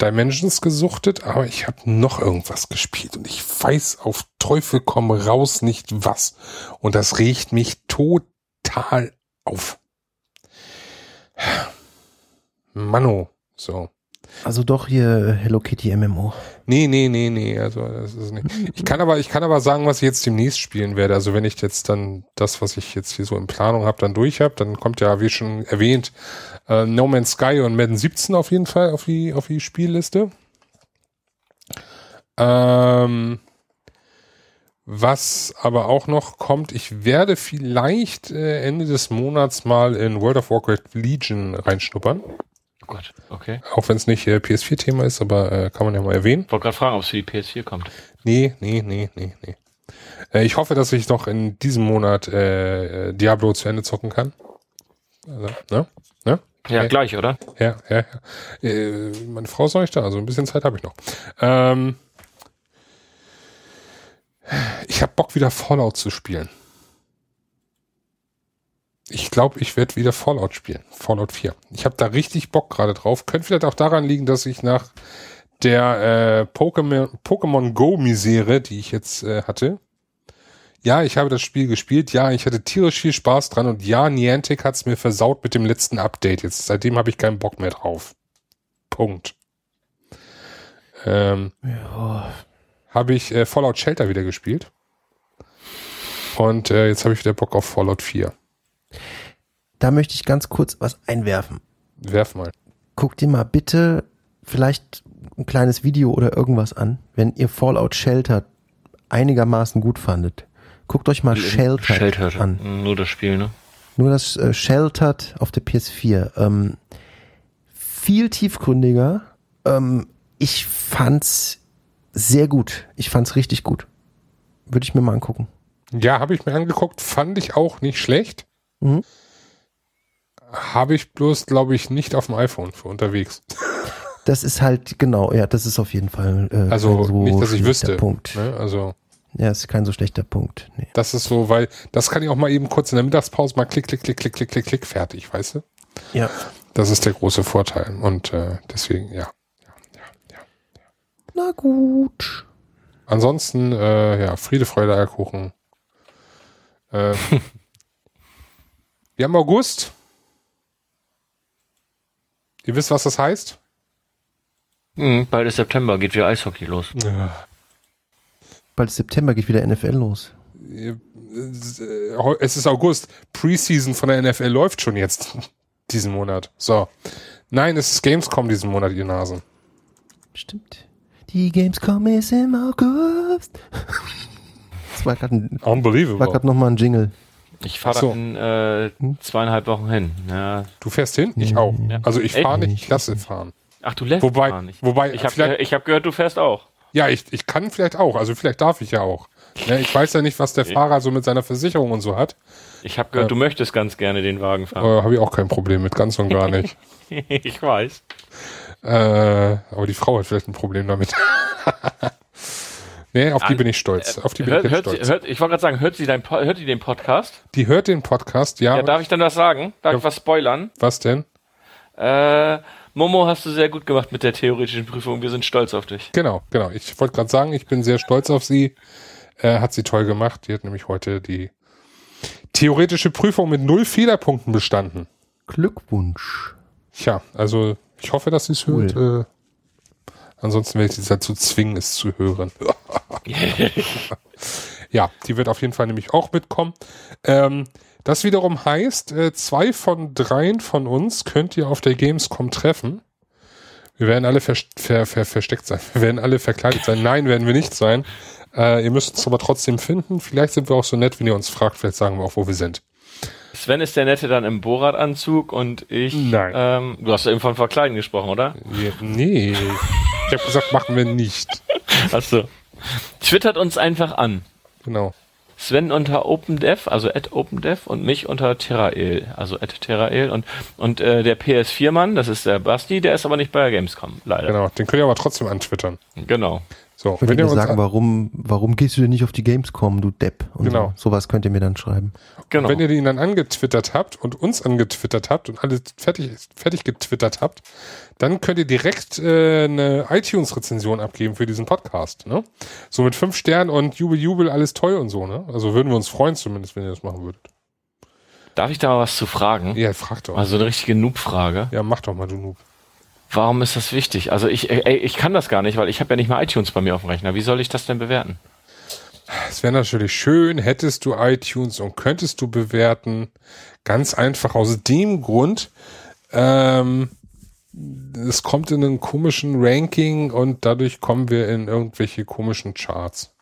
Speaker 1: Dimensions gesuchtet, aber ich habe noch irgendwas gespielt und ich weiß auf Teufel komm raus nicht was. Und das riecht mich total auf. (sighs) Mano, so.
Speaker 3: Also doch hier Hello Kitty MMO.
Speaker 1: Nee, nee, nee, nee, also das ist nicht. Ich kann aber, ich kann aber sagen, was ich jetzt demnächst spielen werde. Also wenn ich jetzt dann das, was ich jetzt hier so in Planung habe, dann durch habe, dann kommt ja, wie schon erwähnt, äh, No Man's Sky und Madden 17 auf jeden Fall auf die, auf die Spielliste. Ähm, was aber auch noch kommt, ich werde vielleicht äh, Ende des Monats mal in World of Warcraft Legion reinschnuppern.
Speaker 2: Gott, okay.
Speaker 1: Auch wenn es nicht äh, PS4-Thema ist, aber äh, kann man ja mal erwähnen.
Speaker 2: Ich wollte gerade fragen, ob es für die PS4 kommt.
Speaker 1: Nee, nee, nee, nee, nee. Äh, ich hoffe, dass ich noch in diesem Monat äh, äh, Diablo zu Ende zocken kann. Also, ne? Ne?
Speaker 2: Ja,
Speaker 1: Okay.
Speaker 2: gleich, oder?
Speaker 1: Ja, ja, ja. Äh, meine Frau ist noch nicht da, also ein bisschen Zeit habe ich noch. Ähm, ich habe Bock, wieder Fallout zu spielen. Ich glaube, ich werde wieder Fallout spielen. Fallout 4. Ich habe da richtig Bock gerade drauf. Könnte vielleicht auch daran liegen, dass ich nach der äh, Pokémon, Pokémon Go Misere, die ich jetzt äh, hatte, ja, ich habe das Spiel gespielt. Ja, ich hatte tierisch viel Spaß dran. Und ja, Niantic hat es mir versaut mit dem letzten Update. Jetzt seitdem habe ich keinen Bock mehr drauf. Punkt. Ähm,
Speaker 3: Ja.
Speaker 1: habe ich äh, Fallout Shelter wieder gespielt. Und äh, jetzt habe ich wieder Bock auf Fallout 4.
Speaker 3: Da möchte ich ganz kurz was einwerfen.
Speaker 1: Werf mal.
Speaker 3: Guckt dir mal bitte vielleicht ein kleines Video oder irgendwas an, wenn ihr Fallout Shelter einigermaßen gut fandet. Guckt euch mal Sheltered. an.
Speaker 2: Nur das Spiel, ne?
Speaker 3: Nur das äh, Sheltered auf der PS4. Ähm, viel tiefgründiger. Ähm, ich fand's sehr gut. Ich fand's richtig gut. Würde ich mir mal angucken.
Speaker 1: Ja, habe ich mir angeguckt. Fand ich auch nicht schlecht.
Speaker 3: Mhm.
Speaker 1: Habe ich bloß, glaube ich, nicht auf dem iPhone für unterwegs.
Speaker 3: Das ist halt, genau, ja, das ist auf jeden Fall äh,
Speaker 1: Also
Speaker 3: so
Speaker 1: nicht, dass ich wüsste.
Speaker 3: Punkt.
Speaker 1: Ne? Also
Speaker 3: Ja, ist kein so schlechter Punkt. Nee.
Speaker 1: das ist so, weil das kann ich auch mal eben kurz in der Mittagspause mal klick, klick, klick, klick, klick, klick, klick, fertig, weißt du?
Speaker 3: Ja.
Speaker 1: Das ist der große Vorteil. Und äh, deswegen, ja.
Speaker 3: Na gut.
Speaker 1: Ansonsten, äh, ja, Friede, Freude, Eierkuchen. Äh, (laughs) wir haben August. Ihr wisst, was das heißt?
Speaker 2: Mhm, bald ist September, geht wieder Eishockey los.
Speaker 3: Bald ist September geht wieder NFL los.
Speaker 1: Es ist August. Preseason von der NFL läuft schon jetzt (laughs) diesen Monat. So. Nein, es ist Gamescom diesen Monat, ihr Nasen.
Speaker 3: Stimmt. Die Gamescom ist im August. (laughs) Das war gerade ein, war
Speaker 1: Unbelievable.
Speaker 3: grad noch mal ein Jingle.
Speaker 2: Ich fahre
Speaker 1: So.
Speaker 2: in äh, zweieinhalb Wochen hin. Ja.
Speaker 1: Du fährst hin? Ich auch.
Speaker 2: Ja.
Speaker 1: Also ich fahre nicht, ich lasse fahren.
Speaker 2: Ach, du lässt
Speaker 1: Wobei-
Speaker 2: gar nicht.
Speaker 1: wobei,
Speaker 2: ich habe ich hab gehört, du fährst auch.
Speaker 1: Ja, ich, ich kann vielleicht auch. Also vielleicht darf ich ja auch. Ne, ich weiß ja nicht, was der Fahrer so mit seiner Versicherung und so hat.
Speaker 2: Ich habe gehört, du möchtest ganz gerne den Wagen
Speaker 1: Äh,
Speaker 2: fahren.
Speaker 1: Habe ich auch kein Problem mit, ganz und gar nicht. (laughs)
Speaker 2: ich weiß.
Speaker 1: äh, aber die Frau hat vielleicht ein Problem damit. (laughs) nee, auf die
Speaker 2: An-
Speaker 1: bin ich stolz. Auf die bin
Speaker 2: Hört,
Speaker 1: ich
Speaker 2: hört,
Speaker 1: jetzt
Speaker 2: sie,
Speaker 1: stolz.
Speaker 2: hört, ich wollte gerade sagen, hört sie, dein, hört sie den Podcast?
Speaker 1: Die hört den Podcast, ja.
Speaker 2: Ja, darf ich dann was sagen? Darf ich was spoilern?
Speaker 1: was denn?
Speaker 2: Äh, Momo, hast du sehr gut gemacht mit der theoretischen Prüfung. Wir sind stolz auf dich.
Speaker 1: Genau, genau. Ich wollte gerade sagen, ich bin sehr stolz auf sie. Äh, hat sie toll gemacht. Die hat nämlich heute die theoretische Prüfung mit null Fehlerpunkten bestanden.
Speaker 3: Glückwunsch.
Speaker 1: Tja, also ich hoffe, dass sie es
Speaker 3: Cool.
Speaker 1: hört. Äh, ansonsten werde ich sie dazu zwingen, es zu hören. (laughs) ja, die wird auf jeden Fall nämlich auch mitkommen. Ähm, das wiederum heißt, äh, zwei von dreien von uns könnt ihr auf der Gamescom treffen. Wir werden alle vers ver ver versteckt sein. Wir werden alle verkleidet sein. Nein, werden wir nicht sein. Äh, ihr müsst uns aber trotzdem finden. Vielleicht sind wir auch so nett, wenn ihr uns fragt. Vielleicht sagen wir auch, wo wir sind.
Speaker 2: Sven ist der Nette dann im Borat-Anzug und ich.
Speaker 1: Nein.
Speaker 2: Ähm, du hast ja eben von Verkleiden gesprochen, oder?
Speaker 1: Wir, nee. (laughs) Ich habe gesagt, machen wir nicht.
Speaker 2: Achso. Twittert uns einfach an.
Speaker 1: Genau.
Speaker 2: Sven unter OpenDev, also at OpenDev und mich unter Terrael, also at Terrael und, und äh, der PS4-Mann, das ist der Basti, der ist aber nicht bei der Gamescom, leider.
Speaker 1: Genau. Den könnt ihr aber trotzdem antwittern.
Speaker 2: Genau.
Speaker 1: So,
Speaker 3: Ich würde
Speaker 1: ihr
Speaker 3: mir
Speaker 1: uns
Speaker 3: sagen, warum, warum gehst du denn nicht auf die Gamescom, du Depp? Und
Speaker 1: Genau.
Speaker 3: so. Sowas könnt ihr mir dann schreiben.
Speaker 2: Genau.
Speaker 1: Wenn ihr ihn dann angetwittert habt und uns angetwittert habt und alle fertig, fertig getwittert habt, dann könnt ihr direkt äh, eine iTunes-Rezension abgeben für diesen Podcast. Ne? So mit fünf Sternen und Jubel, Jubel, alles toll und so. Ne? Also würden wir uns freuen zumindest, wenn ihr das machen würdet.
Speaker 2: Darf ich da mal was zu fragen?
Speaker 1: Ja, frag doch.
Speaker 2: Also eine richtige Noob-Frage.
Speaker 1: Ja, mach doch mal, du Noob.
Speaker 2: Warum ist das wichtig? Also ich, ey, ich kann das gar nicht, weil ich habe ja nicht mal iTunes bei mir auf dem Rechner. Wie soll ich das denn bewerten?
Speaker 1: Es wäre natürlich schön, hättest du iTunes und könntest du bewerten. Ganz einfach aus dem Grund, ähm, es kommt in einen komischen Ranking und dadurch kommen wir in irgendwelche komischen Charts.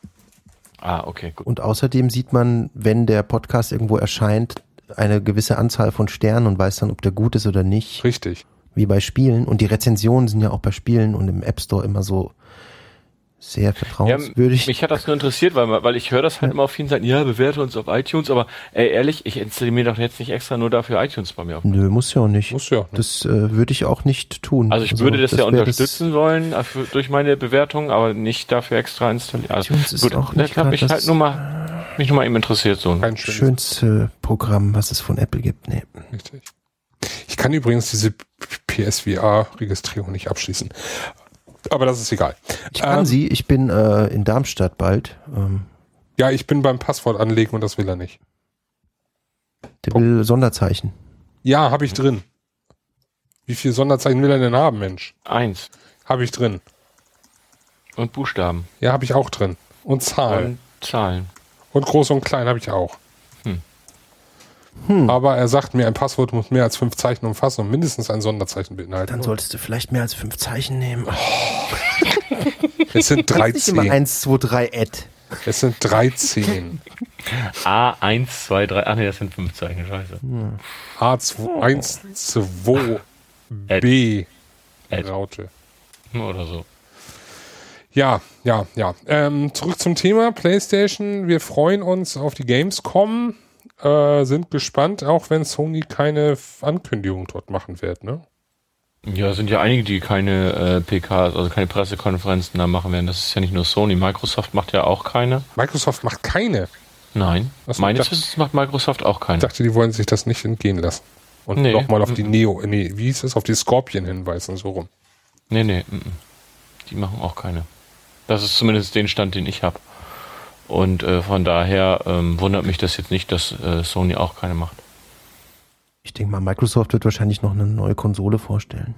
Speaker 2: Ah, okay, gut.
Speaker 3: Und außerdem sieht man, wenn der Podcast irgendwo erscheint, eine gewisse Anzahl von Sternen und weiß dann, ob der gut ist oder nicht,
Speaker 1: Richtig.
Speaker 3: Wie bei Spielen. Und die Rezensionen sind ja auch bei Spielen und im App Store immer so sehr
Speaker 2: Ja,
Speaker 3: vertrauenswürdig.
Speaker 2: mich hat das nur interessiert, weil, weil ich höre das halt immer auf vielen Seiten, ja, bewerte uns auf iTunes, aber ey, ehrlich, ich installiere mir doch jetzt nicht extra nur dafür iTunes bei mir auf.
Speaker 3: Nö, muss ja auch nicht.
Speaker 1: Muss ja auch.
Speaker 3: Das äh, würde ich auch nicht tun.
Speaker 2: Also ich würde das, ja
Speaker 3: wär
Speaker 2: unterstützen wollen dafür, durch meine Bewertung, aber nicht dafür extra installieren. Also,
Speaker 3: iTunes ist
Speaker 2: gut,
Speaker 3: auch
Speaker 2: das
Speaker 3: nicht
Speaker 2: hat mich
Speaker 3: das-
Speaker 2: halt nur mal, mich nur mal eben interessiert so.
Speaker 1: Kein
Speaker 3: das
Speaker 1: schönes.
Speaker 3: schönste Programm, was es von Apple gibt. Nee.
Speaker 1: Richtig. Ich kann übrigens diese PSVR-Registrierung nicht abschließen. Aber das ist egal.
Speaker 3: Ich kann
Speaker 1: Ähm,
Speaker 3: sie, ich bin äh, in Darmstadt bald. Ähm,
Speaker 1: Ja, ich bin beim Passwort anlegen und das will er nicht.
Speaker 3: der will Sonderzeichen.
Speaker 1: Ja, habe ich drin. Wie viel Sonderzeichen will er denn haben, Mensch?
Speaker 2: Eins.
Speaker 1: Habe ich drin.
Speaker 2: Und Buchstaben.
Speaker 1: Ja, habe ich auch drin. Und Zahlen.
Speaker 2: Und Zahlen.
Speaker 1: Und groß und klein habe ich auch.
Speaker 2: Hm.
Speaker 1: Aber er sagt mir, ein Passwort muss mehr als fünf Zeichen umfassen und mindestens ein Sonderzeichen beinhalten.
Speaker 3: Dann solltest du vielleicht mehr als fünf Zeichen nehmen.
Speaker 1: es sind
Speaker 3: Nicht immer
Speaker 1: 13.
Speaker 3: 1, 2, 3, Ad.
Speaker 1: Es sind 13. (laughs)
Speaker 2: A, eins, zwei, drei. Ach nee, das sind fünf Zeichen, scheiße.
Speaker 1: A2, 1, 2, B.
Speaker 2: Ad.
Speaker 1: Raute.
Speaker 2: Oder so.
Speaker 1: Ja, ja, ja. Ähm, zurück zum Thema PlayStation. Wir freuen uns auf die Gamescom. Äh, sind gespannt, auch wenn Sony keine Ankündigung dort machen wird, ne?
Speaker 2: Ja, es sind ja einige, die keine äh, PKs, also keine Pressekonferenzen da machen werden. Das ist ja nicht nur Sony. Microsoft macht ja auch keine.
Speaker 1: Microsoft macht keine.
Speaker 2: Nein.
Speaker 1: Was
Speaker 2: Meines Wissens macht Microsoft auch
Speaker 1: Ich
Speaker 2: keine.
Speaker 1: dachte, die wollen sich das nicht entgehen lassen. Und
Speaker 2: Nee.
Speaker 1: nochmal auf die Neo, nee, wie hieß es, auf die Scorpion hinweisen, so rum.
Speaker 2: Nee, nee. mm, mm. Die machen auch keine. Das ist zumindest den Stand, den ich habe. Und äh, von daher ähm, wundert mich das jetzt nicht, dass äh, Sony auch keine macht.
Speaker 3: Ich denke mal, Microsoft wird wahrscheinlich noch eine neue Konsole vorstellen.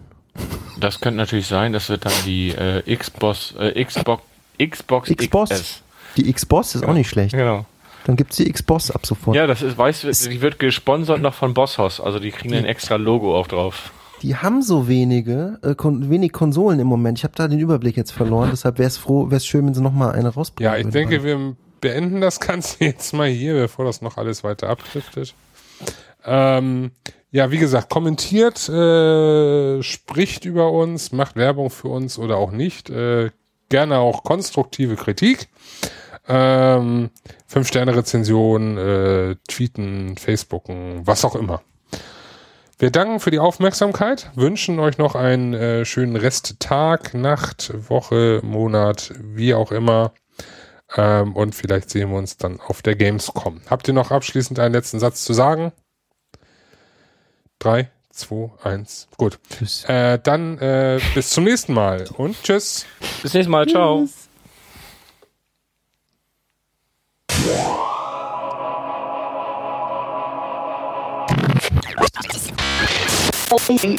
Speaker 2: Das könnte natürlich sein, das wird dann die äh, Xbox, äh, Xbox, Xbox,
Speaker 3: Xbox?
Speaker 2: XS.
Speaker 3: Die Xbox ist auch nicht schlecht.
Speaker 2: Genau.
Speaker 3: Dann gibt's die Xbox ab sofort.
Speaker 2: Ja, das ist, weißt du, die wird gesponsert noch von Bosshaus, also die kriegen ein extra Logo auch drauf.
Speaker 3: Die haben so wenige, äh, kon wenig Konsolen im Moment. Ich habe da den Überblick jetzt verloren. Deshalb wäre es froh, wäre es schön, wenn sie noch mal eine rausbringen.
Speaker 1: Ja, ich denke, wir beenden das Ganze (laughs) jetzt mal hier, bevor das noch alles weiter abdriftet. Ähm, ja, wie gesagt, kommentiert, äh, spricht über uns, macht Werbung für uns oder auch nicht. Äh, gerne auch konstruktive Kritik. Ähm, Fünf-Sterne-Rezension, äh, tweeten, Facebooken, was auch immer. Wir danken für die Aufmerksamkeit, wünschen euch noch einen äh, schönen Resttag, Nacht, Woche, Monat, wie auch immer. Ähm, und vielleicht sehen wir uns dann auf der Gamescom. Habt ihr noch abschließend einen letzten Satz zu sagen? Drei, 2, 1. Gut.
Speaker 3: Tschüss.
Speaker 1: Äh, dann äh, bis zum nächsten Mal und tschüss.
Speaker 2: Bis nächstes Mal. Ciao.
Speaker 4: Bộ truyện.